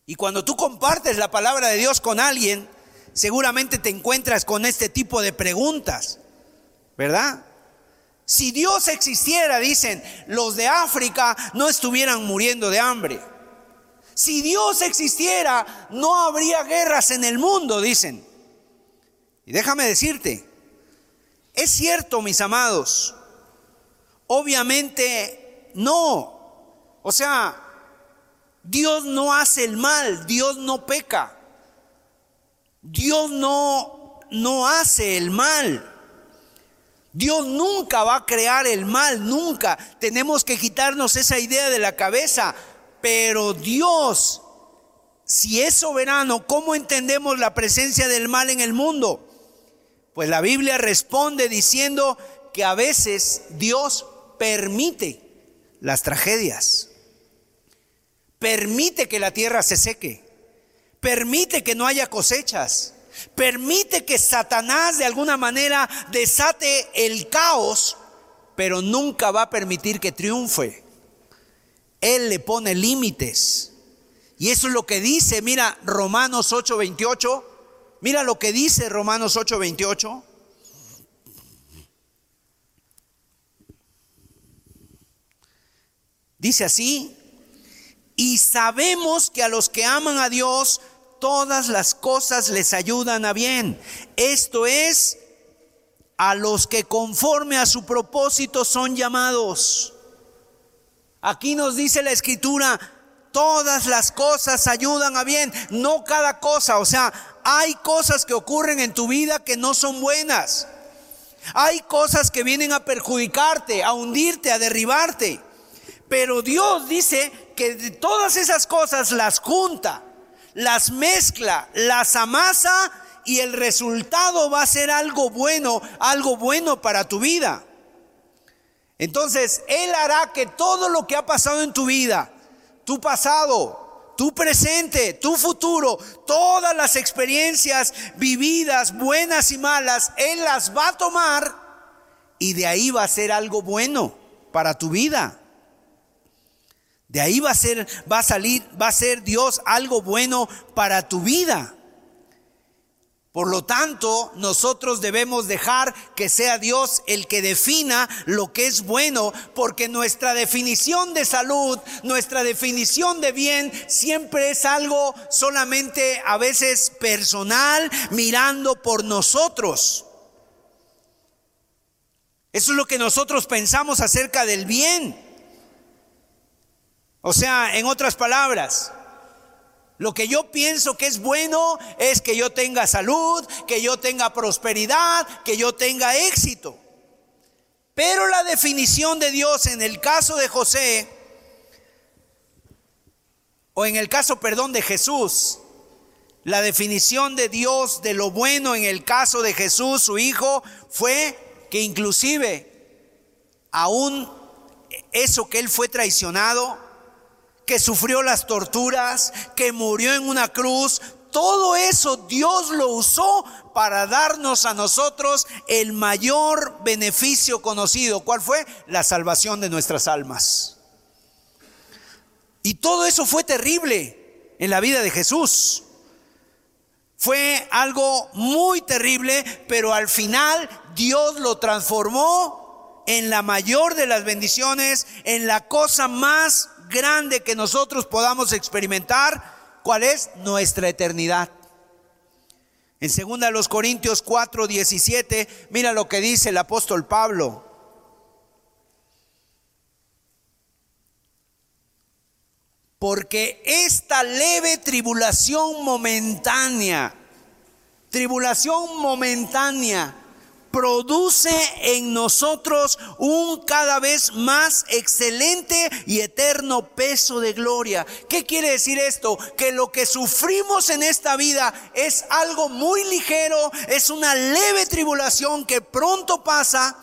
Y cuando tú compartes la palabra de Dios con alguien, seguramente te encuentras con este tipo de preguntas, ¿verdad? Si Dios existiera, dicen, los de África no estuvieran muriendo de hambre. Si Dios existiera, no habría guerras en el mundo, dicen. Y déjame decirte, es cierto, mis amados, obviamente no. O sea, Dios no hace el mal, Dios no peca. Dios no no hace el mal. Dios nunca va a crear el mal, nunca. Tenemos que quitarnos esa idea de la cabeza. Pero Dios, si es soberano, ¿cómo entendemos la presencia del mal en el mundo? Pues la Biblia responde diciendo que a veces Dios permite las tragedias, permite que la tierra se seque, permite que no haya cosechas, permite que Satanás de alguna manera desate el caos, pero nunca va a permitir que triunfe. Él le pone límites. Y eso es lo que dice, mira, Romanos 8:28. Mira lo que dice Romanos 8:28. Dice así, y sabemos que a los que aman a Dios, todas las cosas les ayudan a bien. Esto es, a los que conforme a su propósito son llamados. Aquí nos dice la escritura, todas las cosas ayudan a bien, no cada cosa. O sea, hay cosas que ocurren en tu vida que no son buenas. Hay cosas que vienen a perjudicarte, a hundirte, a derribarte. Pero Dios dice que de todas esas cosas las junta, las mezcla, las amasa y el resultado va a ser algo bueno, algo bueno para tu vida. Entonces, Él hará que todo lo que ha pasado en tu vida, tu pasado, tu presente, tu futuro, todas las experiencias vividas, buenas y malas, Él las va a tomar y de ahí va a ser algo bueno para tu vida. De ahí va a ser, va a salir, va a ser Dios algo bueno para tu vida. Por lo tanto, nosotros debemos dejar que sea Dios el que defina lo que es bueno, porque nuestra definición de salud, nuestra definición de bien, siempre es algo solamente a veces personal, mirando por nosotros. Eso es lo que nosotros pensamos acerca del bien. O sea, en otras palabras, lo que yo pienso que es bueno es que yo tenga salud, que yo tenga prosperidad, que yo tenga éxito. Pero la definición de Dios en el caso de José, o en el caso, perdón, de Jesús, la definición de Dios de lo bueno en el caso de Jesús, su hijo, fue que inclusive aún eso que él fue traicionado, que sufrió las torturas, que murió en una cruz, todo eso Dios lo usó para darnos a nosotros el mayor beneficio conocido. ¿Cuál fue? La salvación de nuestras almas. Y todo eso fue terrible en la vida de Jesús. Fue algo muy terrible, pero al final Dios lo transformó en la mayor de las bendiciones, en la cosa más grande que nosotros podamos experimentar, ¿cuál es? Nuestra eternidad. En 2 los Corintios 4, 17, mira lo que dice el apóstol Pablo. Porque esta leve tribulación momentánea, tribulación momentánea, produce en nosotros un cada vez más excelente y eterno peso de gloria. ¿Qué quiere decir esto? Que lo que sufrimos en esta vida es algo muy ligero, es una leve tribulación que pronto pasa,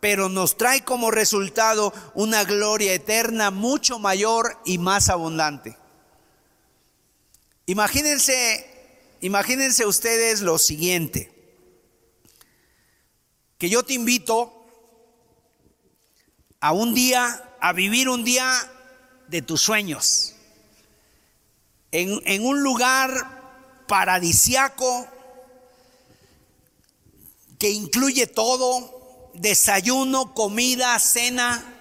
pero nos trae como resultado una gloria eterna mucho mayor y más abundante. Imagínense, imagínense ustedes lo siguiente que yo te invito a un día, a vivir un día de tus sueños, en, en un lugar paradisiaco que incluye todo, desayuno, comida, cena,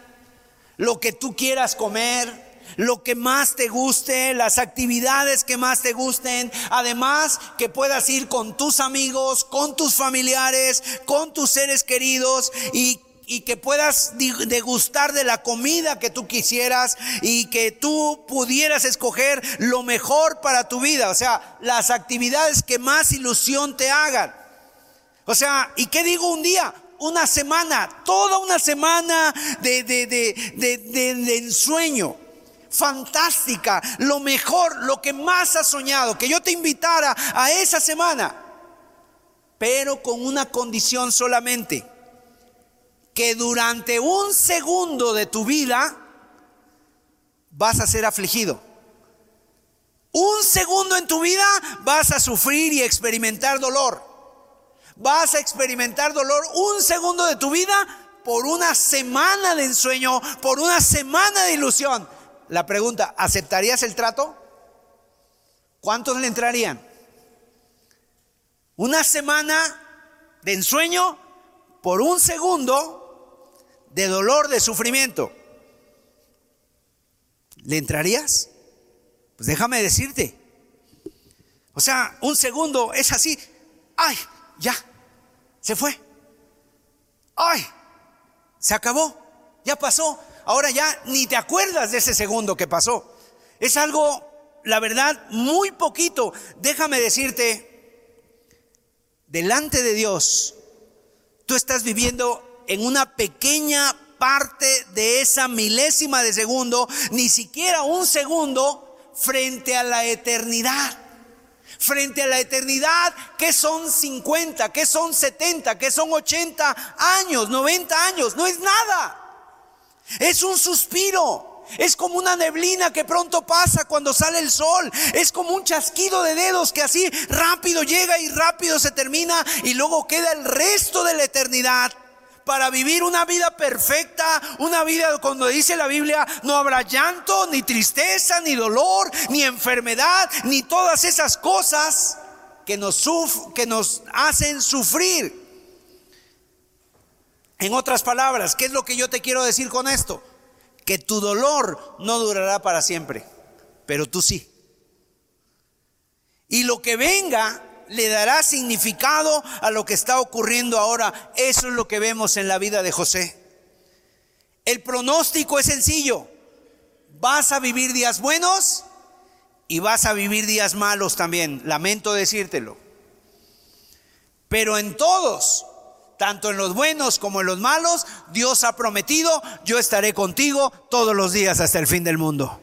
lo que tú quieras comer lo que más te guste, las actividades que más te gusten. Además, que puedas ir con tus amigos, con tus familiares, con tus seres queridos y y que puedas degustar de la comida que tú quisieras y que tú pudieras escoger lo mejor para tu vida, o sea, las actividades que más ilusión te hagan. O sea, ¿y qué digo un día? Una semana, toda una semana de, de, de, de ensueño fantástica, lo mejor, lo que más has soñado, que yo te invitara a esa semana, pero con una condición solamente, que durante un segundo de tu vida vas a ser afligido. Un segundo en tu vida vas a sufrir y experimentar dolor. Vas a experimentar dolor un segundo de tu vida por una semana de ensueño, por una semana de ilusión la pregunta, ¿aceptarías el trato? ¿Cuántos le entrarían? Una semana de ensueño por un segundo de dolor, de sufrimiento. ¿Le entrarías? Pues déjame decirte. O sea, un segundo es así. ¡Ay! Ya. Se fue. ¡Ay! Se acabó. Ya pasó ahora ya ni te acuerdas de ese segundo que pasó. Es algo, la verdad, muy poquito. Déjame decirte, delante de Dios, tú estás viviendo en una pequeña parte de esa milésima de segundo, ni siquiera un segundo frente a la eternidad. Frente a la eternidad, que son 50, que son 70, que son 80 años, 90 años, no es nada. Es un suspiro. Es como una neblina que pronto pasa cuando sale el sol. Es como un chasquido de dedos que así rápido llega y rápido se termina y luego queda el resto de la eternidad para vivir una vida perfecta, una vida cuando dice la Biblia, no habrá llanto, ni tristeza, ni dolor, ni enfermedad, ni todas esas cosas que nos, que nos hacen sufrir. En otras palabras, ¿qué es lo que yo te quiero decir con esto? Que tu dolor no durará para siempre, pero tú sí. Y lo que venga le dará significado a lo que está ocurriendo ahora. Eso es lo que vemos en la vida de José. El pronóstico es sencillo. Vas a vivir días buenos y vas a vivir días malos también. Lamento decírtelo. Pero en todos, tanto en los buenos como en los malos, Dios ha prometido, yo estaré contigo todos los días hasta el fin del mundo.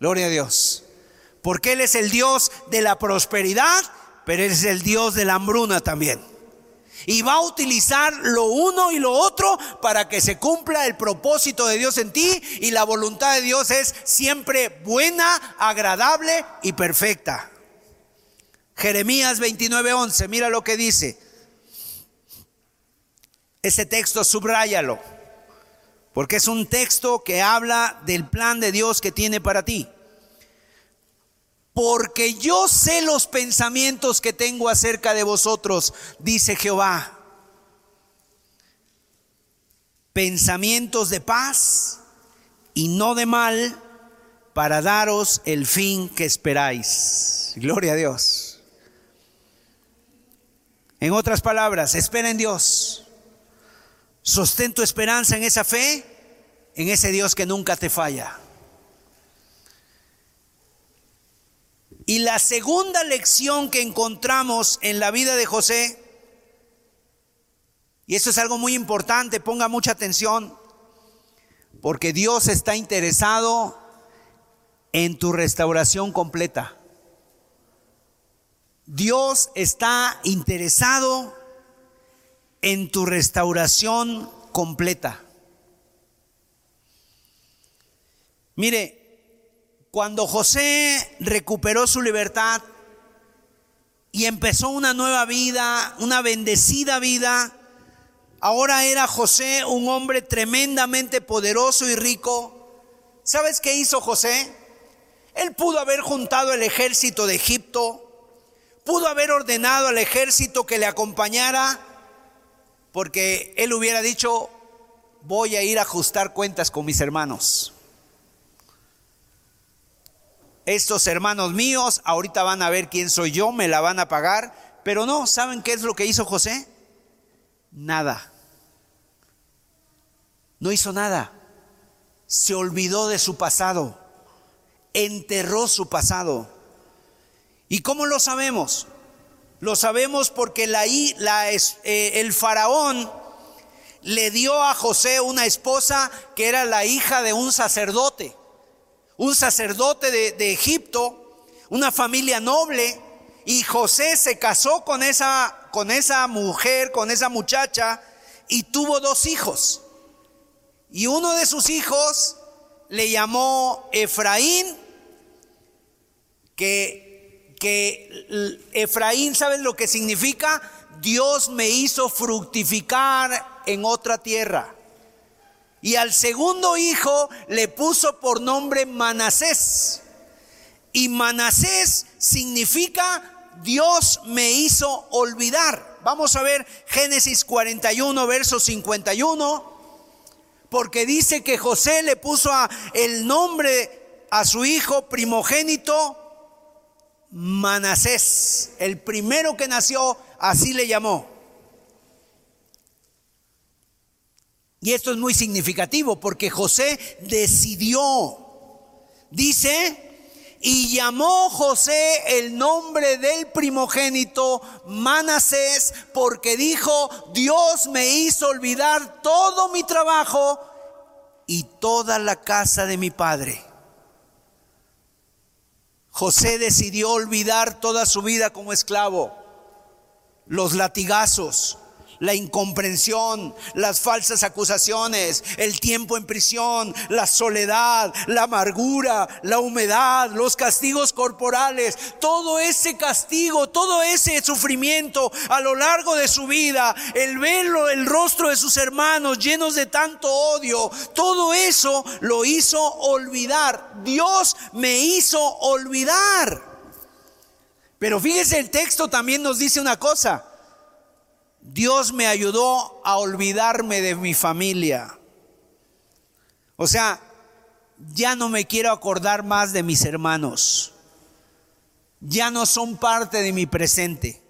Gloria a Dios. Porque Él es el Dios de la prosperidad pero es el Dios de la hambruna también. Y va a utilizar lo uno y lo otro para que se cumpla el propósito de Dios en ti. Y la voluntad de Dios es siempre buena, agradable y perfecta. Jeremías 29:11, mira lo que dice. Ese texto subráyalo, porque es un texto que habla del plan de Dios que tiene para ti porque yo sé los pensamientos que tengo acerca de vosotros, dice Jehová. Pensamientos de paz y no de mal para daros el fin que esperáis. Gloria a Dios. En otras palabras, espera en Dios. Sostén tu esperanza en esa fe, en ese Dios que nunca te falla. Y la segunda lección que encontramos en la vida de José, y esto es algo muy importante, ponga mucha atención, porque Dios está interesado en tu restauración completa. Dios está interesado en tu restauración completa. Mire, cuando José recuperó su libertad y empezó una nueva vida, una bendecida vida, ahora era José un hombre tremendamente poderoso y rico. ¿Sabes qué hizo José? Él pudo haber juntado el ejército de Egipto, pudo haber ordenado al ejército que le acompañara, porque él hubiera dicho, voy a ir a ajustar cuentas con mis hermanos estos hermanos míos ahorita van a ver quién soy yo, me la van a pagar. Pero no, ¿saben qué es lo que hizo José? Nada. No hizo nada. Se olvidó de su pasado. Enterró su pasado. ¿Y cómo lo sabemos? Lo sabemos porque la, eh, el faraón le dio a José una esposa que era la hija de un sacerdote un sacerdote de, Egipto, una familia noble, y José se casó con esa, con esa mujer, con esa muchacha, y tuvo dos hijos. Y uno de sus hijos le llamó Efraín, que, que Efraín, ¿sabes lo que significa? Dios me hizo fructificar en otra tierra. Y al segundo hijo le puso por nombre Manasés. Y Manasés significa Dios me hizo olvidar. Vamos a ver Génesis 41, verso 51. Porque dice que José le puso el nombre a su hijo primogénito Manasés. El primero que nació, así le llamó. Y esto es muy significativo porque José decidió, dice, y llamó José el nombre del primogénito Manasés porque dijo, Dios me hizo olvidar todo mi trabajo y toda la casa de mi padre. José decidió olvidar toda su vida como esclavo, los latigazos, la incomprensión, las falsas acusaciones, el tiempo en prisión, la soledad, la amargura, la humedad, los castigos corporales, todo ese castigo, todo ese sufrimiento a lo largo de su vida, el verlo, el rostro de sus hermanos llenos de tanto odio, todo eso lo hizo olvidar. Dios me hizo olvidar. Pero fíjese, el texto también nos dice una cosa. Dios me ayudó a olvidarme de mi familia. O sea, ya no me quiero acordar más de mis hermanos. Ya no son parte de mi presente.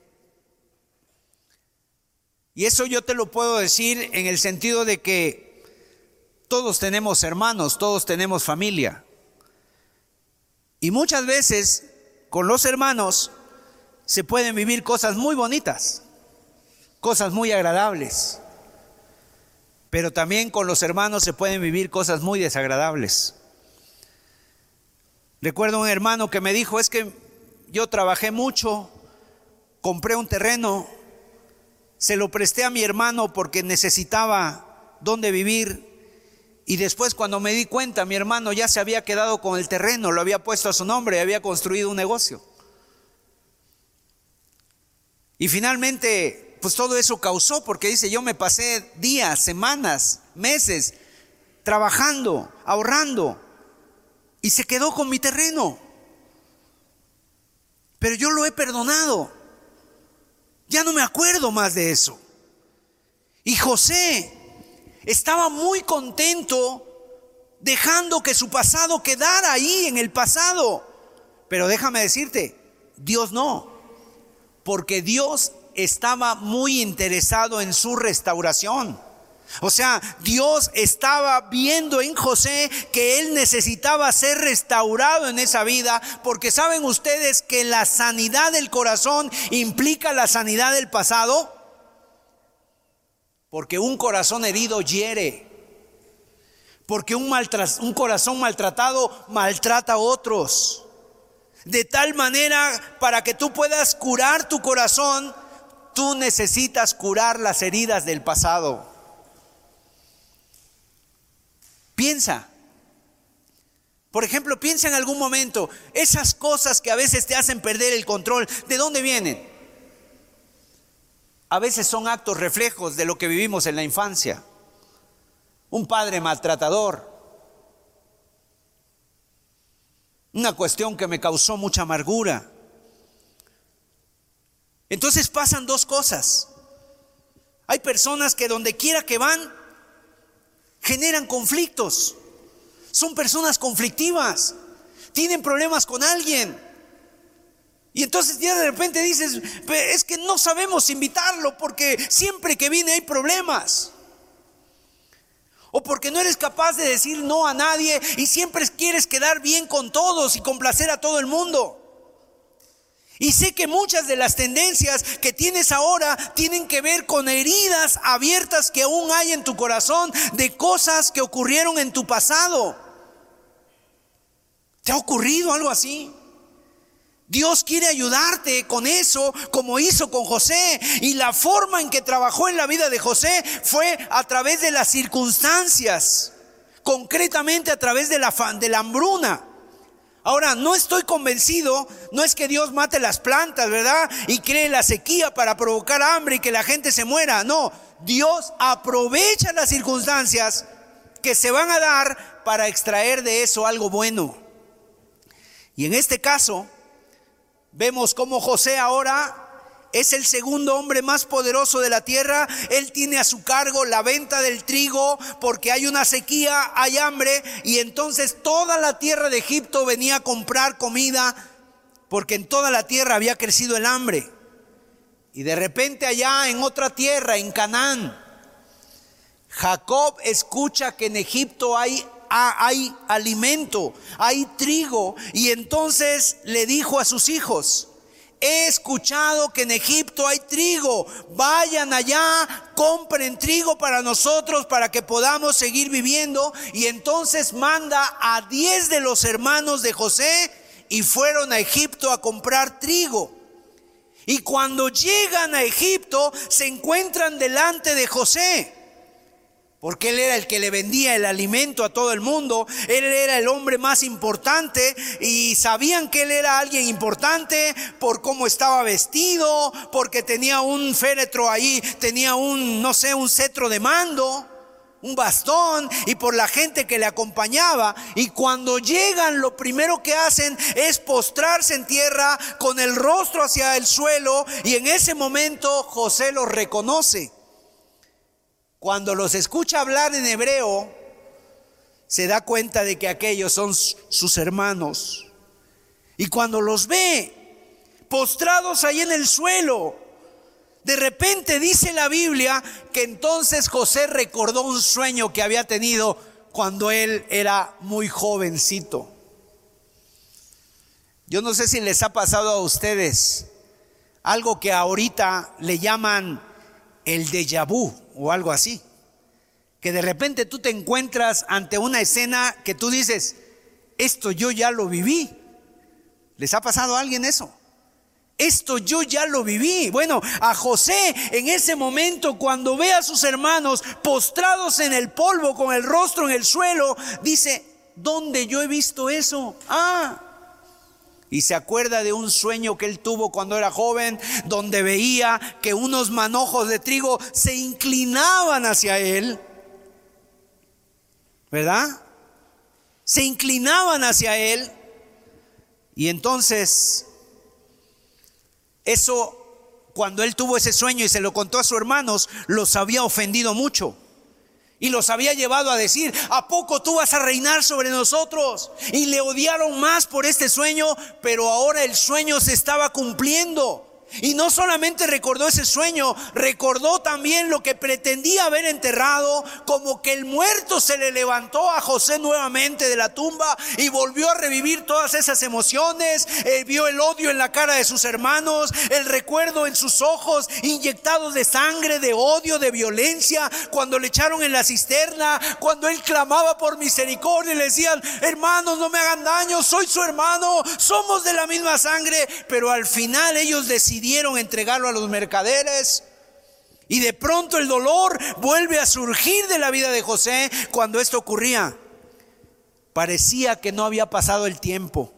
Y eso yo te lo puedo decir en el sentido de que todos tenemos hermanos, todos tenemos familia. Y muchas veces con los hermanos se pueden vivir cosas muy bonitas cosas muy agradables, pero también con los hermanos se pueden vivir cosas muy desagradables. Recuerdo un hermano que me dijo, es que yo trabajé mucho, compré un terreno, se lo presté a mi hermano porque necesitaba dónde vivir y después cuando me di cuenta, mi hermano ya se había quedado con el terreno, lo había puesto a su nombre había construido un negocio. Y finalmente pues todo eso causó, porque dice, yo me pasé días, semanas, meses trabajando, ahorrando, y se quedó con mi terreno. Pero yo lo he perdonado. Ya no me acuerdo más de eso. Y José estaba muy contento dejando que su pasado quedara ahí en el pasado. Pero déjame decirte, Dios no. Porque Dios estaba muy interesado en su restauración. O sea, Dios estaba viendo en José que él necesitaba ser restaurado en esa vida, porque saben ustedes que la sanidad del corazón implica la sanidad del pasado. Porque un corazón herido hiere. Porque un, un corazón maltratado maltrata a otros. De tal manera para que tú puedas curar tu corazón, Tú necesitas curar las heridas del pasado. Piensa. Por ejemplo, piensa en algún momento, esas cosas que a veces te hacen perder el control, ¿de dónde vienen? A veces son actos reflejos de lo que vivimos en la infancia. Un padre maltratador. Una cuestión que me causó mucha amargura. Entonces pasan dos cosas. Hay personas que donde quiera que van, generan conflictos. Son personas conflictivas. Tienen problemas con alguien. Y entonces ya de repente dices, es que no sabemos invitarlo porque siempre que viene hay problemas. O porque no eres capaz de decir no a nadie y siempre quieres quedar bien con todos y complacer a todo el mundo. Y sé que muchas de las tendencias que tienes ahora tienen que ver con heridas abiertas que aún hay en tu corazón de cosas que ocurrieron en tu pasado. ¿Te ha ocurrido algo así? Dios quiere ayudarte con eso, como hizo con José. Y la forma en que trabajó en la vida de José fue a través de las circunstancias, concretamente a través de la, de la hambruna. Ahora, no estoy convencido, no es que Dios mate las plantas, ¿verdad? Y cree la sequía para provocar hambre y que la gente se muera. No, Dios aprovecha las circunstancias que se van a dar para extraer de eso algo bueno. Y en este caso, vemos cómo José ahora es el segundo hombre más poderoso de la tierra. Él tiene a su cargo la venta del trigo porque hay una sequía, hay hambre y entonces toda la tierra de Egipto venía a comprar comida porque en toda la tierra había crecido el hambre. Y de repente allá en otra tierra, en Canaán, Jacob escucha que en Egipto hay hay alimento, hay trigo. Y entonces le dijo a sus hijos, He escuchado que en Egipto hay trigo. Vayan allá, compren trigo para nosotros para que podamos seguir viviendo. Y entonces manda a diez de los hermanos de José y fueron a Egipto a comprar trigo. Y cuando llegan a Egipto, se encuentran delante de José. Porque él era el que le vendía el alimento a todo el mundo, él era el hombre más importante y sabían que él era alguien importante por cómo estaba vestido, porque tenía un féretro ahí, tenía un, no sé, un cetro de mando, un bastón y por la gente que le acompañaba. Y cuando llegan, lo primero que hacen es postrarse en tierra con el rostro hacia el suelo y en ese momento José los reconoce. Cuando los escucha hablar en hebreo, se da cuenta de que aquellos son sus hermanos. Y cuando los ve postrados ahí en el suelo, de repente dice la Biblia que entonces José recordó un sueño que había tenido cuando él era muy jovencito. Yo no sé si les ha pasado a ustedes algo que ahorita le llaman el déjà vu o algo así. Que de repente tú te encuentras ante una escena que tú dices, esto yo ya lo viví. ¿Les ha pasado a alguien eso? Esto yo ya lo viví. Bueno, a José en ese momento cuando ve a sus hermanos postrados en el polvo con el rostro en el suelo, dice, ¿dónde yo he visto eso? Ah, y se acuerda de un sueño que él tuvo cuando era joven, donde veía que unos manojos de trigo se inclinaban hacia él. ¿Verdad? Se inclinaban hacia él. Y entonces, eso, cuando él tuvo ese sueño y se lo contó a sus hermanos, los había ofendido mucho. Y los había llevado a decir, ¿a poco tú vas a reinar sobre nosotros? Y le odiaron más por este sueño, pero ahora el sueño se estaba cumpliendo. Y no solamente recordó ese sueño, recordó también lo que pretendía haber enterrado, como que el muerto se le levantó a José nuevamente de la tumba y volvió a revivir todas esas emociones, eh, vio el odio en la cara de sus hermanos, el recuerdo en sus ojos inyectados de sangre, de odio, de violencia, cuando le echaron en la cisterna, cuando él clamaba por misericordia y le decían, hermanos, no me hagan daño, soy su hermano, somos de la misma sangre, pero al final ellos decidieron decidieron entregarlo a los mercaderes. Y de pronto el dolor vuelve a surgir de la vida de José cuando esto ocurría. Parecía que no había pasado el tiempo,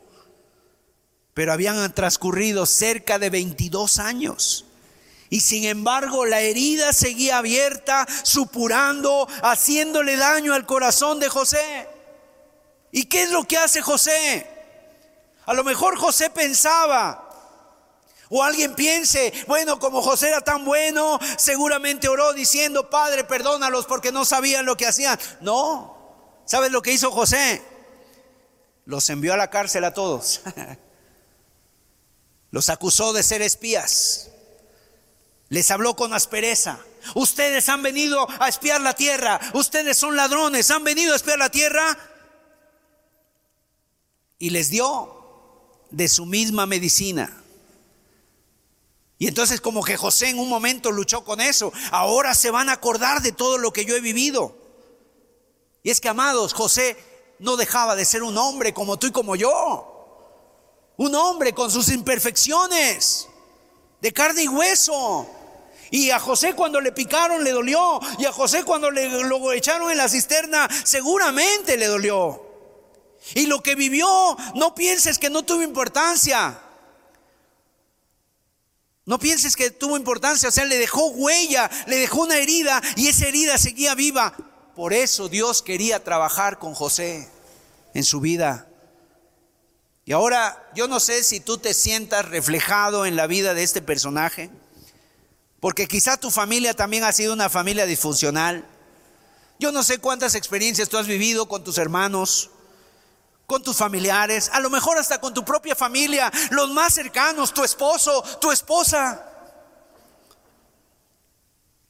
pero habían transcurrido cerca de 22 años. Y sin embargo la herida seguía abierta, supurando, haciéndole daño al corazón de José. ¿Y qué es lo que hace José? A lo mejor José pensaba, o alguien piense, bueno, como José era tan bueno, seguramente oró diciendo, Padre, perdónalos porque no sabían lo que hacían. No, ¿sabes lo que hizo José? Los envió a la cárcel a todos. Los acusó de ser espías. Les habló con aspereza. Ustedes han venido a espiar la tierra. Ustedes son ladrones. Han venido a espiar la tierra. Y les dio de su misma medicina. Y entonces como que José en un momento luchó con eso. Ahora se van a acordar de todo lo que yo he vivido. Y es que, amados, José no dejaba de ser un hombre como tú y como yo. Un hombre con sus imperfecciones, de carne y hueso. Y a José cuando le picaron le dolió. Y a José cuando le, lo echaron en la cisterna seguramente le dolió. Y lo que vivió, no pienses que no tuvo importancia. No pienses que tuvo importancia, o sea, le dejó huella, le dejó una herida y esa herida seguía viva. Por eso Dios quería trabajar con José en su vida. Y ahora yo no sé si tú te sientas reflejado en la vida de este personaje, porque quizá tu familia también ha sido una familia disfuncional. Yo no sé cuántas experiencias tú has vivido con tus hermanos, con tus familiares, a lo mejor hasta con tu propia familia, los más cercanos, tu esposo, tu esposa.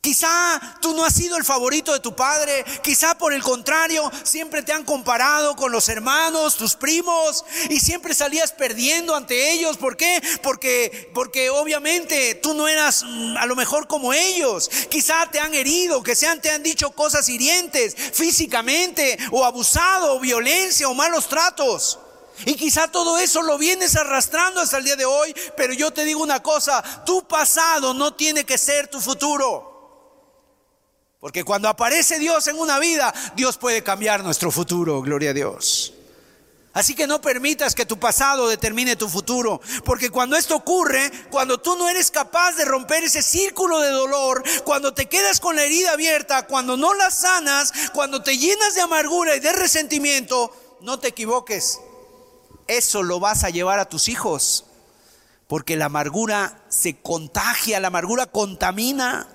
Quizá tú no has sido el favorito de tu padre, quizá por el contrario, siempre te han comparado con los hermanos, tus primos, y siempre salías perdiendo ante ellos. ¿Por qué? Porque, porque obviamente tú no eras mm, a lo mejor como ellos. Quizá te han herido, que sean, te han dicho cosas hirientes físicamente, o abusado, o violencia, o malos tratos. Y quizá todo eso lo vienes arrastrando hasta el día de hoy, pero yo te digo una cosa, tu pasado no tiene que ser tu futuro. Porque cuando aparece Dios en una vida, Dios puede cambiar nuestro futuro, gloria a Dios. Así que no permitas que tu pasado determine tu futuro, porque cuando esto ocurre, cuando tú no eres capaz de romper ese círculo de dolor, cuando te quedas con la herida abierta, cuando no la sanas, cuando te llenas de amargura y de resentimiento, no te equivoques, eso lo vas a llevar a tus hijos, porque la amargura se contagia, la amargura contamina.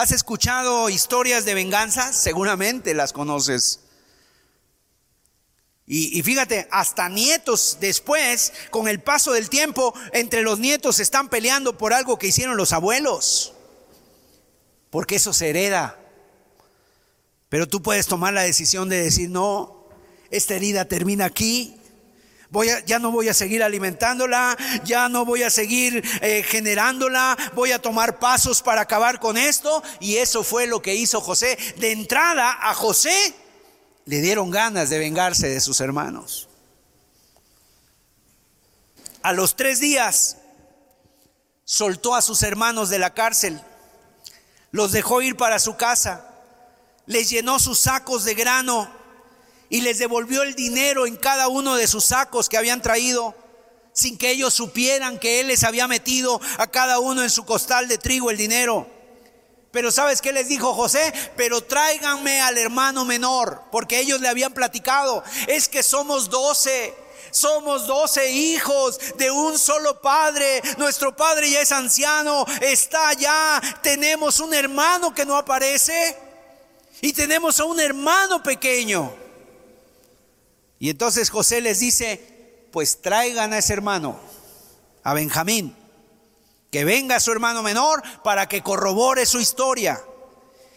¿Has escuchado historias de venganza? Seguramente las conoces. Y, fíjate, hasta nietos después, con el paso del tiempo, entre los nietos están peleando por algo que hicieron los abuelos. Porque eso se hereda. Pero tú puedes tomar la decisión de decir, no, esta herida termina aquí. Voy ya no voy a seguir alimentándola, ya no voy a seguir eh, generándola, voy a tomar pasos para acabar con esto. Y eso fue lo que hizo José. De entrada a José le dieron ganas de vengarse de sus hermanos. A los tres días soltó a sus hermanos de la cárcel, los dejó ir para su casa, les llenó sus sacos de grano y les devolvió el dinero en cada uno de sus sacos que habían traído, sin que ellos supieran que él les había metido a cada uno en su costal de trigo el dinero. Pero ¿sabes qué les dijo José? Pero tráiganme al hermano menor, porque ellos le habían platicado. Es que somos doce. Somos doce hijos de un solo padre. Nuestro padre ya es anciano, está allá. Tenemos un hermano que no aparece. Y tenemos a un hermano pequeño. Y entonces José les dice, pues traigan a ese hermano, a Benjamín. Que venga su hermano menor para que corrobore su historia.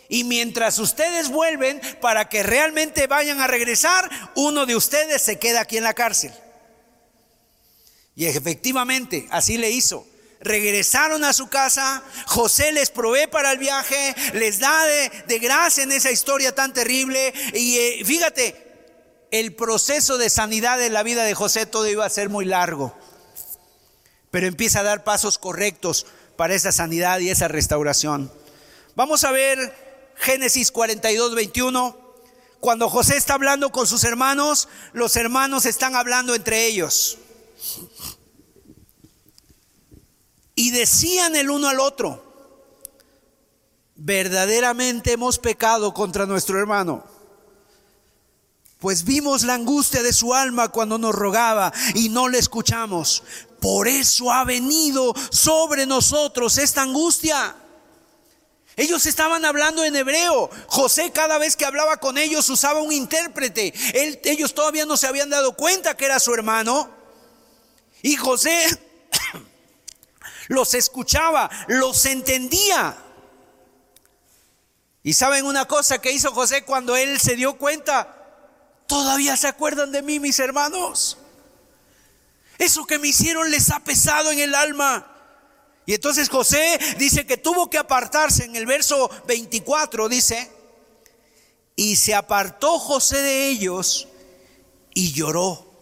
Y mientras ustedes vuelven para que realmente vayan a regresar, uno de ustedes se queda aquí en la cárcel. Y efectivamente, así le hizo. Regresaron a su casa, José les provee para el viaje, les da de, gracia en esa historia tan terrible. Y eh, fíjate, el proceso de sanidad en la vida de José todo iba a ser muy largo pero empieza a dar pasos correctos para esa sanidad y esa restauración. Vamos a ver Génesis 42, 21. Cuando José está hablando con sus hermanos, los hermanos están hablando entre ellos. Y decían el uno al otro, verdaderamente hemos pecado contra nuestro hermano pues vimos la angustia de su alma cuando nos rogaba y no le escuchamos. Por eso ha venido sobre nosotros esta angustia. Ellos estaban hablando en hebreo. José cada vez que hablaba con ellos usaba un intérprete. ellos todavía no se habían dado cuenta que era su hermano. Y José los escuchaba, los entendía. Y saben una cosa que hizo José cuando él se dio cuenta, ¿Todavía se acuerdan de mí, mis hermanos? Eso que me hicieron les ha pesado en el alma. Y entonces José dice que tuvo que apartarse en el verso 24, dice, y se apartó José de ellos y lloró.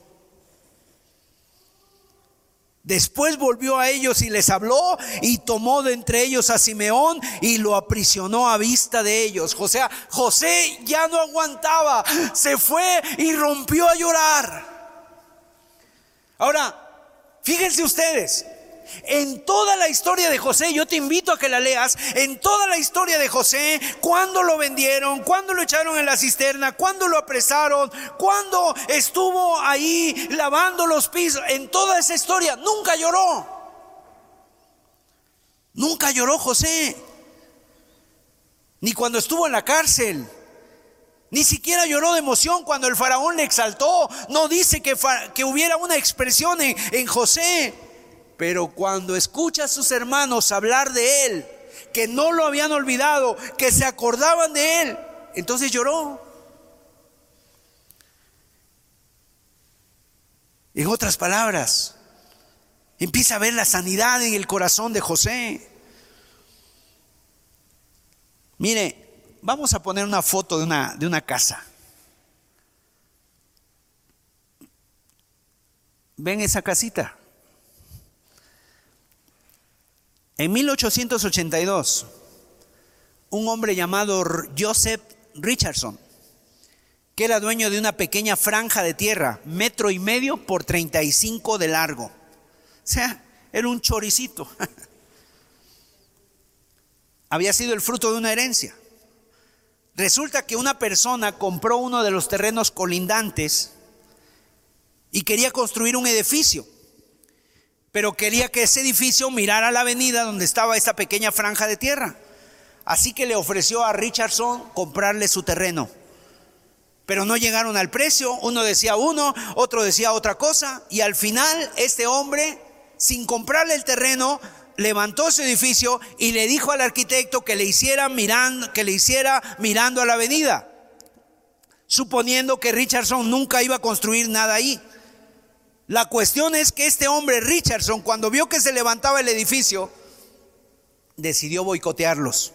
Después volvió a ellos y les habló y tomó de entre ellos a Simeón y lo aprisionó a vista de ellos. José, José ya no aguantaba, se fue y rompió a llorar. Ahora, fíjense ustedes, en toda la historia de José, yo te invito a que la leas, en toda la historia de José, cuando lo vendieron, cuando lo echaron en la cisterna, cuando lo apresaron, cuando estuvo ahí lavando los pisos, en toda esa historia, nunca lloró. Nunca lloró José. Ni cuando estuvo en la cárcel. Ni siquiera lloró de emoción cuando el faraón le exaltó. No dice que, hubiera una expresión en José. Pero cuando escucha a sus hermanos hablar de él, que no lo habían olvidado, que se acordaban de él, entonces lloró. En otras palabras, empieza a ver la sanidad en el corazón de José. Mire, vamos a poner una foto de una, de una casa. ven esa casita. En 1882, un hombre llamado Joseph Richardson, que era dueño de una pequeña franja de tierra, metro y medio por 35 de largo. O sea, era un choricito. Había sido el fruto de una herencia. Resulta que una persona compró uno de los terrenos colindantes y quería construir un edificio, pero quería que ese edificio mirara la avenida donde estaba esta pequeña franja de tierra. Así que le ofreció a Richardson comprarle su terreno. Pero no llegaron al precio, uno decía uno, otro decía otra cosa, y al final este hombre, sin comprarle el terreno, levantó su edificio y le dijo al arquitecto que le hiciera mirando, que le hiciera mirando a la avenida, suponiendo que Richardson nunca iba a construir nada ahí. La cuestión es que este hombre Richardson, cuando vio que se levantaba el edificio, decidió boicotearlos.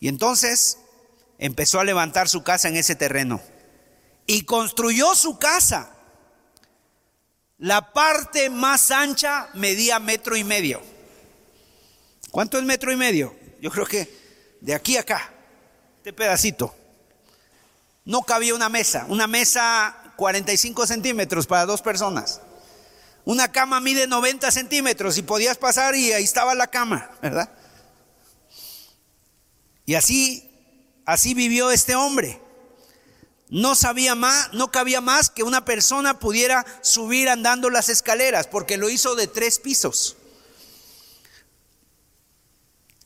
Y entonces empezó a levantar su casa en ese terreno. Y construyó su casa la parte más ancha medía metro y medio. ¿Cuánto es metro y medio? Yo creo que de aquí a acá, este pedacito. No cabía una mesa, una mesa 45 centímetros para dos personas. Una cama mide 90 centímetros y podías pasar y ahí estaba la cama, ¿verdad? Y así, así vivió este hombre. No sabía más, no cabía más que una persona pudiera subir andando las escaleras, porque lo hizo de tres pisos.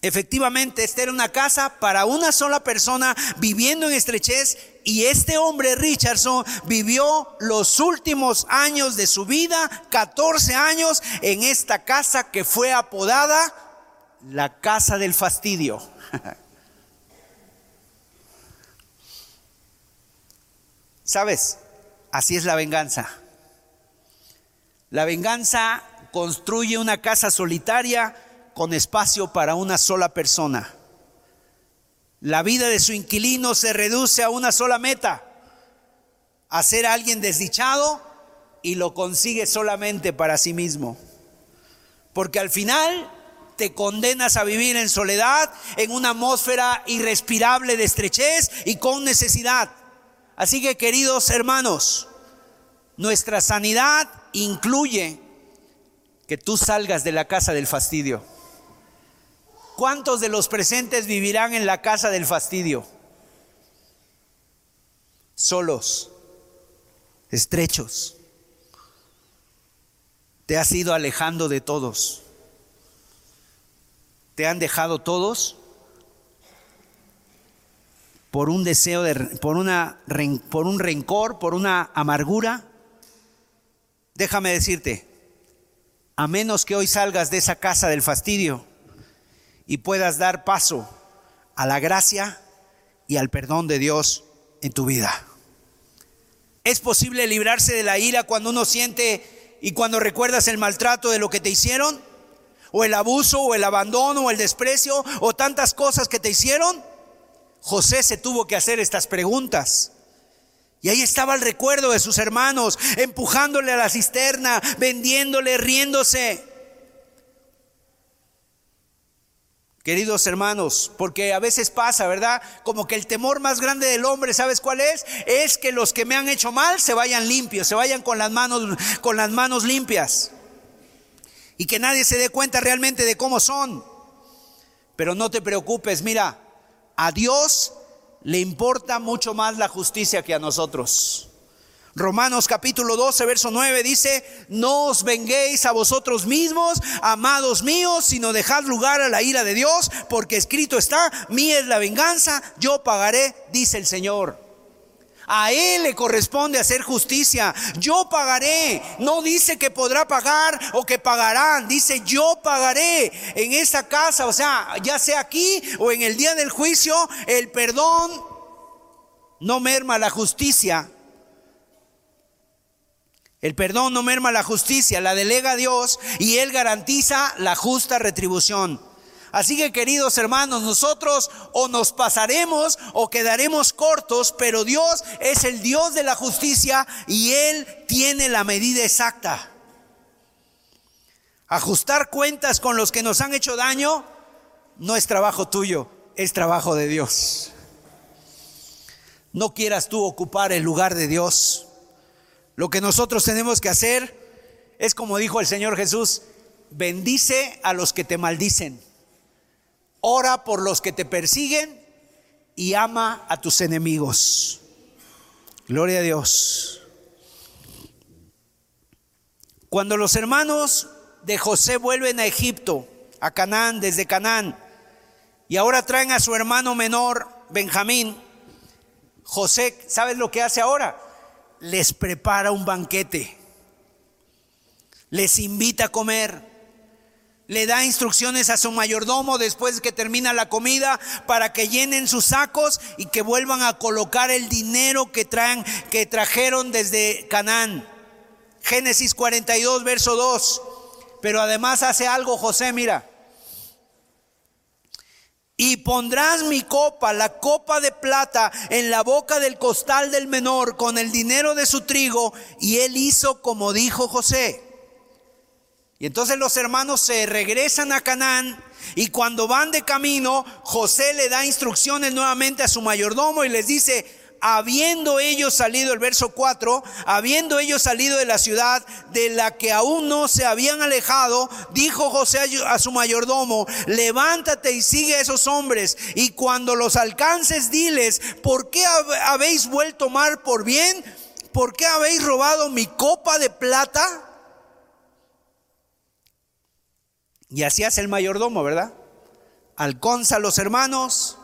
Efectivamente, esta era una casa para una sola persona viviendo en estrechez y este hombre Richardson vivió los últimos años de su vida, 14 años, en esta casa que fue apodada la casa del fastidio. ¿Sabes? Así es la venganza. La venganza construye una casa solitaria con espacio para una sola persona. La vida de su inquilino se reduce a una sola meta, a ser alguien desdichado y lo consigue solamente para sí mismo. Porque al final te condenas a vivir en soledad, en una atmósfera irrespirable de estrechez y con necesidad. Así que queridos hermanos, nuestra sanidad incluye que tú salgas de la casa del fastidio. ¿Cuántos de los presentes vivirán en la casa del fastidio? Solos, estrechos. Te has ido alejando de todos. Te han dejado todos por un deseo de, por, una, por un rencor, por una amargura, déjame decirte, a menos que hoy salgas de esa casa del fastidio y puedas dar paso a la gracia y al perdón de Dios en tu vida. Es posible librarse de la ira cuando uno siente y cuando recuerdas el maltrato de lo que te hicieron, o el abuso, o el abandono, o el desprecio, o tantas cosas que te hicieron. José se tuvo que hacer estas preguntas. Y ahí estaba el recuerdo de sus hermanos, empujándole a la cisterna, vendiéndole, riéndose. Queridos hermanos, porque a veces pasa, ¿verdad? Como que el temor más grande del hombre, ¿sabes cuál es? Es que los que me han hecho mal se vayan limpios, se vayan con las manos con las manos limpias. Y que nadie se dé cuenta realmente de cómo son. Pero no te preocupes, mira, a Dios le importa mucho más la justicia que a nosotros. Romanos capítulo 12, verso 9 dice, no os venguéis a vosotros mismos, amados míos, sino dejad lugar a la ira de Dios, porque escrito está, mía es la venganza, yo pagaré, dice el Señor. A Él le corresponde hacer justicia. Yo pagaré. No dice que podrá pagar o que pagarán. Dice yo pagaré en esa casa. O sea, ya sea aquí o en el día del juicio, el perdón no merma la justicia. El perdón no merma la justicia, la delega a Dios y Él garantiza la justa retribución. Así que queridos hermanos, nosotros o nos pasaremos o quedaremos cortos, pero Dios es el Dios de la justicia y Él tiene la medida exacta. Ajustar cuentas con los que nos han hecho daño no es trabajo tuyo, es trabajo de Dios. No quieras tú ocupar el lugar de Dios. Lo que nosotros tenemos que hacer es como dijo el Señor Jesús, bendice a los que te maldicen, ora por los que te persiguen y ama a tus enemigos. Gloria a Dios. Cuando los hermanos de José vuelven a Egipto, a Canaán, desde Canaán, y ahora traen a su hermano menor, Benjamín, José, ¿sabes lo que hace ahora? Les prepara un banquete, les invita a comer, le da instrucciones a su mayordomo después que termina la comida para que llenen sus sacos y que vuelvan a colocar el dinero que traen que trajeron desde Canaán. Génesis 42 verso 2. Pero además hace algo José, mira. Y pondrás mi copa, la copa de plata, en la boca del costal del menor con el dinero de su trigo. Y él hizo como dijo José. Y entonces los hermanos se regresan a Canaán y cuando van de camino, José le da instrucciones nuevamente a su mayordomo y les dice, habiendo ellos salido, el verso 4, habiendo ellos salido de la ciudad de la que aún no se habían alejado, dijo José a su mayordomo, levántate y sigue a esos hombres, y cuando los alcances, diles, ¿por qué habéis vuelto mal por bien? ¿Por qué habéis robado mi copa de plata? Y así hace el mayordomo, ¿verdad? Alconza a los hermanos,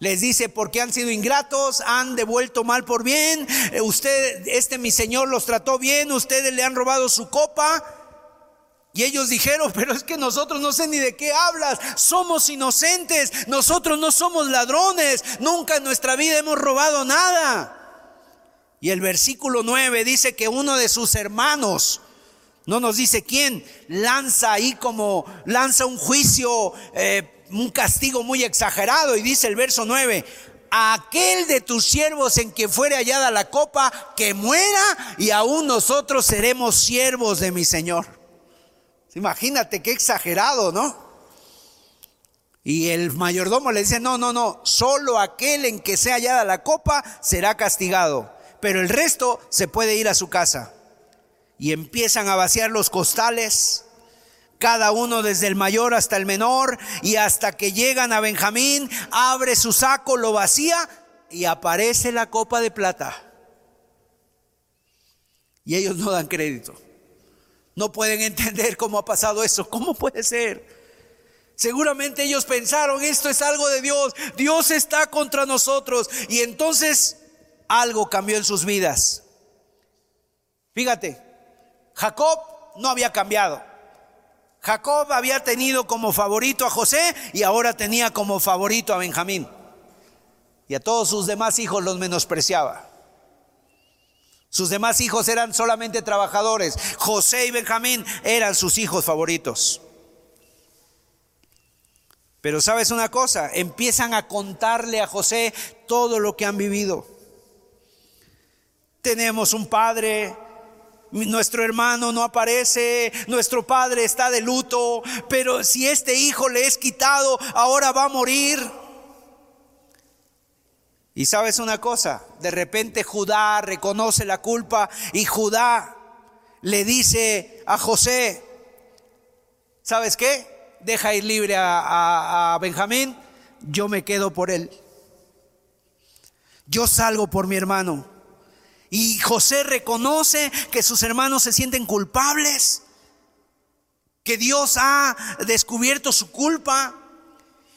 les dice, porque han sido ingratos, han devuelto mal por bien, eh, usted, este mi señor los trató bien, ustedes le han robado su copa. Y ellos dijeron, pero es que nosotros no sé ni de qué hablas, somos inocentes, nosotros no somos ladrones, nunca en nuestra vida hemos robado nada. Y el versículo 9 dice que uno de sus hermanos, no nos dice quién, lanza ahí como, lanza un juicio. Eh, un castigo muy exagerado y dice el verso 9, aquel de tus siervos en que fuere hallada la copa, que muera y aún nosotros seremos siervos de mi Señor. Imagínate qué exagerado, ¿no? Y el mayordomo le dice, no, no, no, solo aquel en que sea hallada la copa será castigado, pero el resto se puede ir a su casa. Y empiezan a vaciar los costales cada uno desde el mayor hasta el menor, y hasta que llegan a Benjamín, abre su saco, lo vacía y aparece la copa de plata. Y ellos no dan crédito. No pueden entender cómo ha pasado eso. ¿Cómo puede ser? Seguramente ellos pensaron, esto es algo de Dios, Dios está contra nosotros. Y entonces algo cambió en sus vidas. Fíjate, Jacob no había cambiado. Jacob había tenido como favorito a José y ahora tenía como favorito a Benjamín. Y a todos sus demás hijos los menospreciaba. Sus demás hijos eran solamente trabajadores. José y Benjamín eran sus hijos favoritos. Pero sabes una cosa, empiezan a contarle a José todo lo que han vivido. Tenemos un padre nuestro hermano no aparece, nuestro padre está de luto, pero si este hijo le es quitado, ahora va a morir. Y sabes una cosa, de repente Judá reconoce la culpa y Judá le dice a José, ¿sabes qué? Deja ir libre a, a Benjamín, yo me quedo por él. Yo salgo por mi hermano. Y José reconoce que sus hermanos se sienten culpables, que Dios ha descubierto su culpa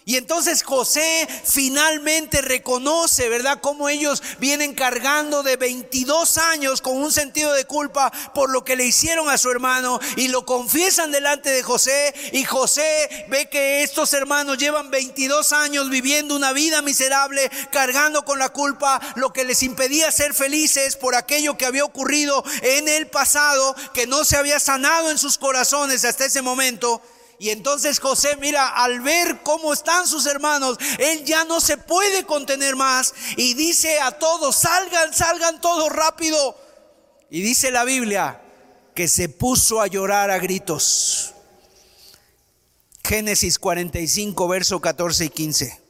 y entonces José finalmente reconoce, ¿verdad?, cómo ellos vienen cargando de 22 años con un sentido de culpa por lo que le hicieron a su hermano y lo confiesan delante de José y José ve que estos hermanos llevan 22 años viviendo una vida miserable, cargando con la culpa lo que les impedía ser felices por aquello que había ocurrido en el pasado, que no se había sanado en sus corazones hasta ese momento. Y entonces José, mira, al ver cómo están sus hermanos, él ya no se puede contener más y dice a todos, salgan, salgan todos rápido. Y dice la Biblia que se puso a llorar a gritos. Génesis 45, verso 14 y 15.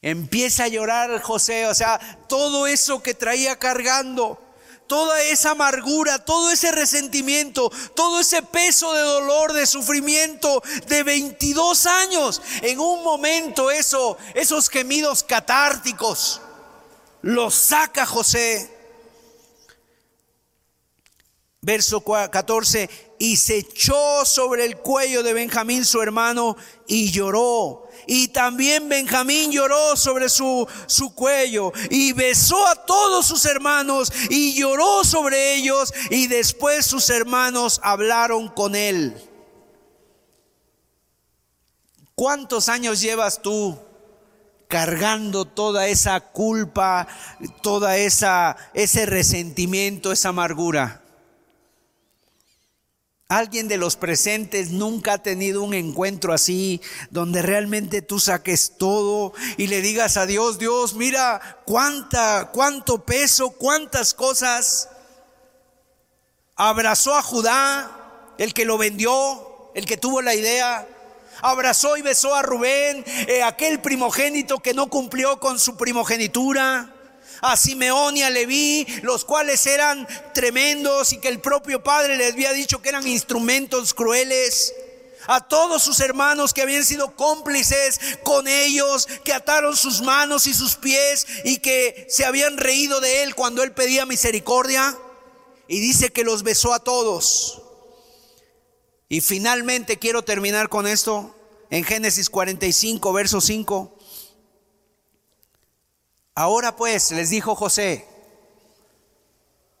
Empieza a llorar José, o sea, todo eso que traía cargando toda esa amargura, todo ese resentimiento, todo ese peso de dolor, de sufrimiento de 22 años, en un momento eso, esos gemidos catárticos, los saca José. Verso 14, y se echó sobre el cuello de Benjamín su hermano y lloró y también Benjamín lloró sobre su, su cuello y besó a todos sus hermanos y lloró sobre ellos y después sus hermanos hablaron con él. ¿Cuántos años llevas tú cargando toda esa culpa, toda esa ese resentimiento, esa amargura? Alguien de los presentes nunca ha tenido un encuentro así, donde realmente tú saques todo y le digas a Dios, Dios, mira cuánta, cuánto peso, cuántas cosas. Abrazó a Judá, el que lo vendió, el que tuvo la idea. Abrazó y besó a Rubén, eh, aquel primogénito que no cumplió con su primogenitura a Simeón y a Leví, los cuales eran tremendos y que el propio padre les había dicho que eran instrumentos crueles. A todos sus hermanos que habían sido cómplices con ellos, que ataron sus manos y sus pies y que se habían reído de él cuando él pedía misericordia. Y dice que los besó a todos. Y finalmente quiero terminar con esto en Génesis 45, verso 5. Ahora pues, les dijo José,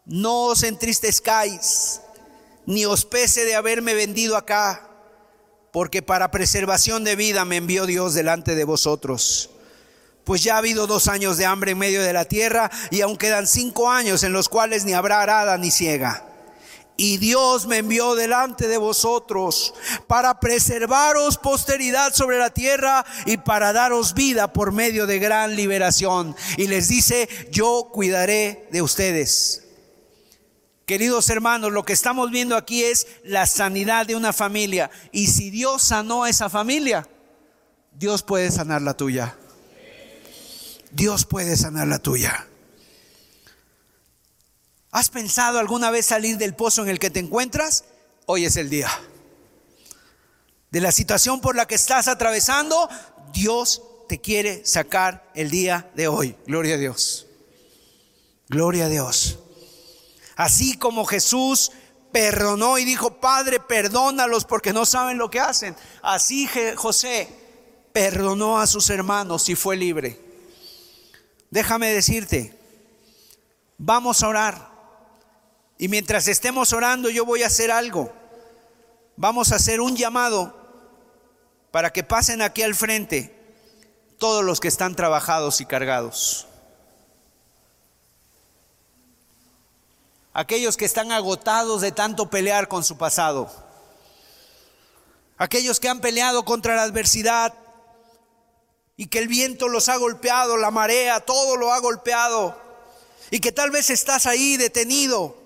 no os entristezcáis, ni os pese de haberme vendido acá, porque para preservación de vida me envió Dios delante de vosotros. Pues ya ha habido dos años de hambre en medio de la tierra y aún quedan cinco años en los cuales ni habrá arada ni ciega. Y Dios me envió delante de vosotros para preservaros posteridad sobre la tierra y para daros vida por medio de gran liberación. Y les dice, yo cuidaré de ustedes. Queridos hermanos, lo que estamos viendo aquí es la sanidad de una familia. Y si Dios sanó a esa familia, Dios puede sanar la tuya. Dios puede sanar la tuya. ¿Has pensado alguna vez salir del pozo en el que te encuentras? Hoy es el día. De la situación por la que estás atravesando, Dios te quiere sacar el día de hoy. Gloria a Dios. Gloria a Dios. Así como Jesús perdonó y dijo, Padre, perdónalos porque no saben lo que hacen. Así José perdonó a sus hermanos y fue libre. Déjame decirte, vamos a orar. Y mientras estemos orando, yo voy a hacer algo. Vamos a hacer un llamado para que pasen aquí al frente todos los que están trabajados y cargados. Aquellos que están agotados de tanto pelear con su pasado. Aquellos que han peleado contra la adversidad y que el viento los ha golpeado, la marea, todo lo ha golpeado. Y que tal vez estás ahí detenido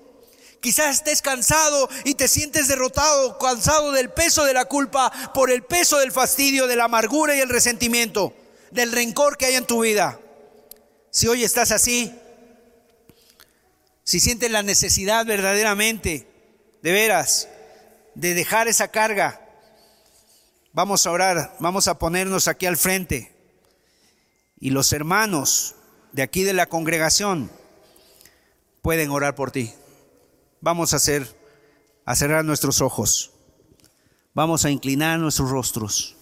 Quizás estés cansado y te sientes derrotado, cansado del peso de la culpa, por el peso del fastidio, de la amargura y el resentimiento, del rencor que hay en tu vida. Si hoy estás así, si sientes la necesidad verdaderamente, de veras, de dejar esa carga, vamos a orar, vamos a ponernos aquí al frente. Y los hermanos de aquí de la congregación pueden orar por ti. Vamos a hacer, a cerrar nuestros ojos. Vamos a inclinar nuestros rostros.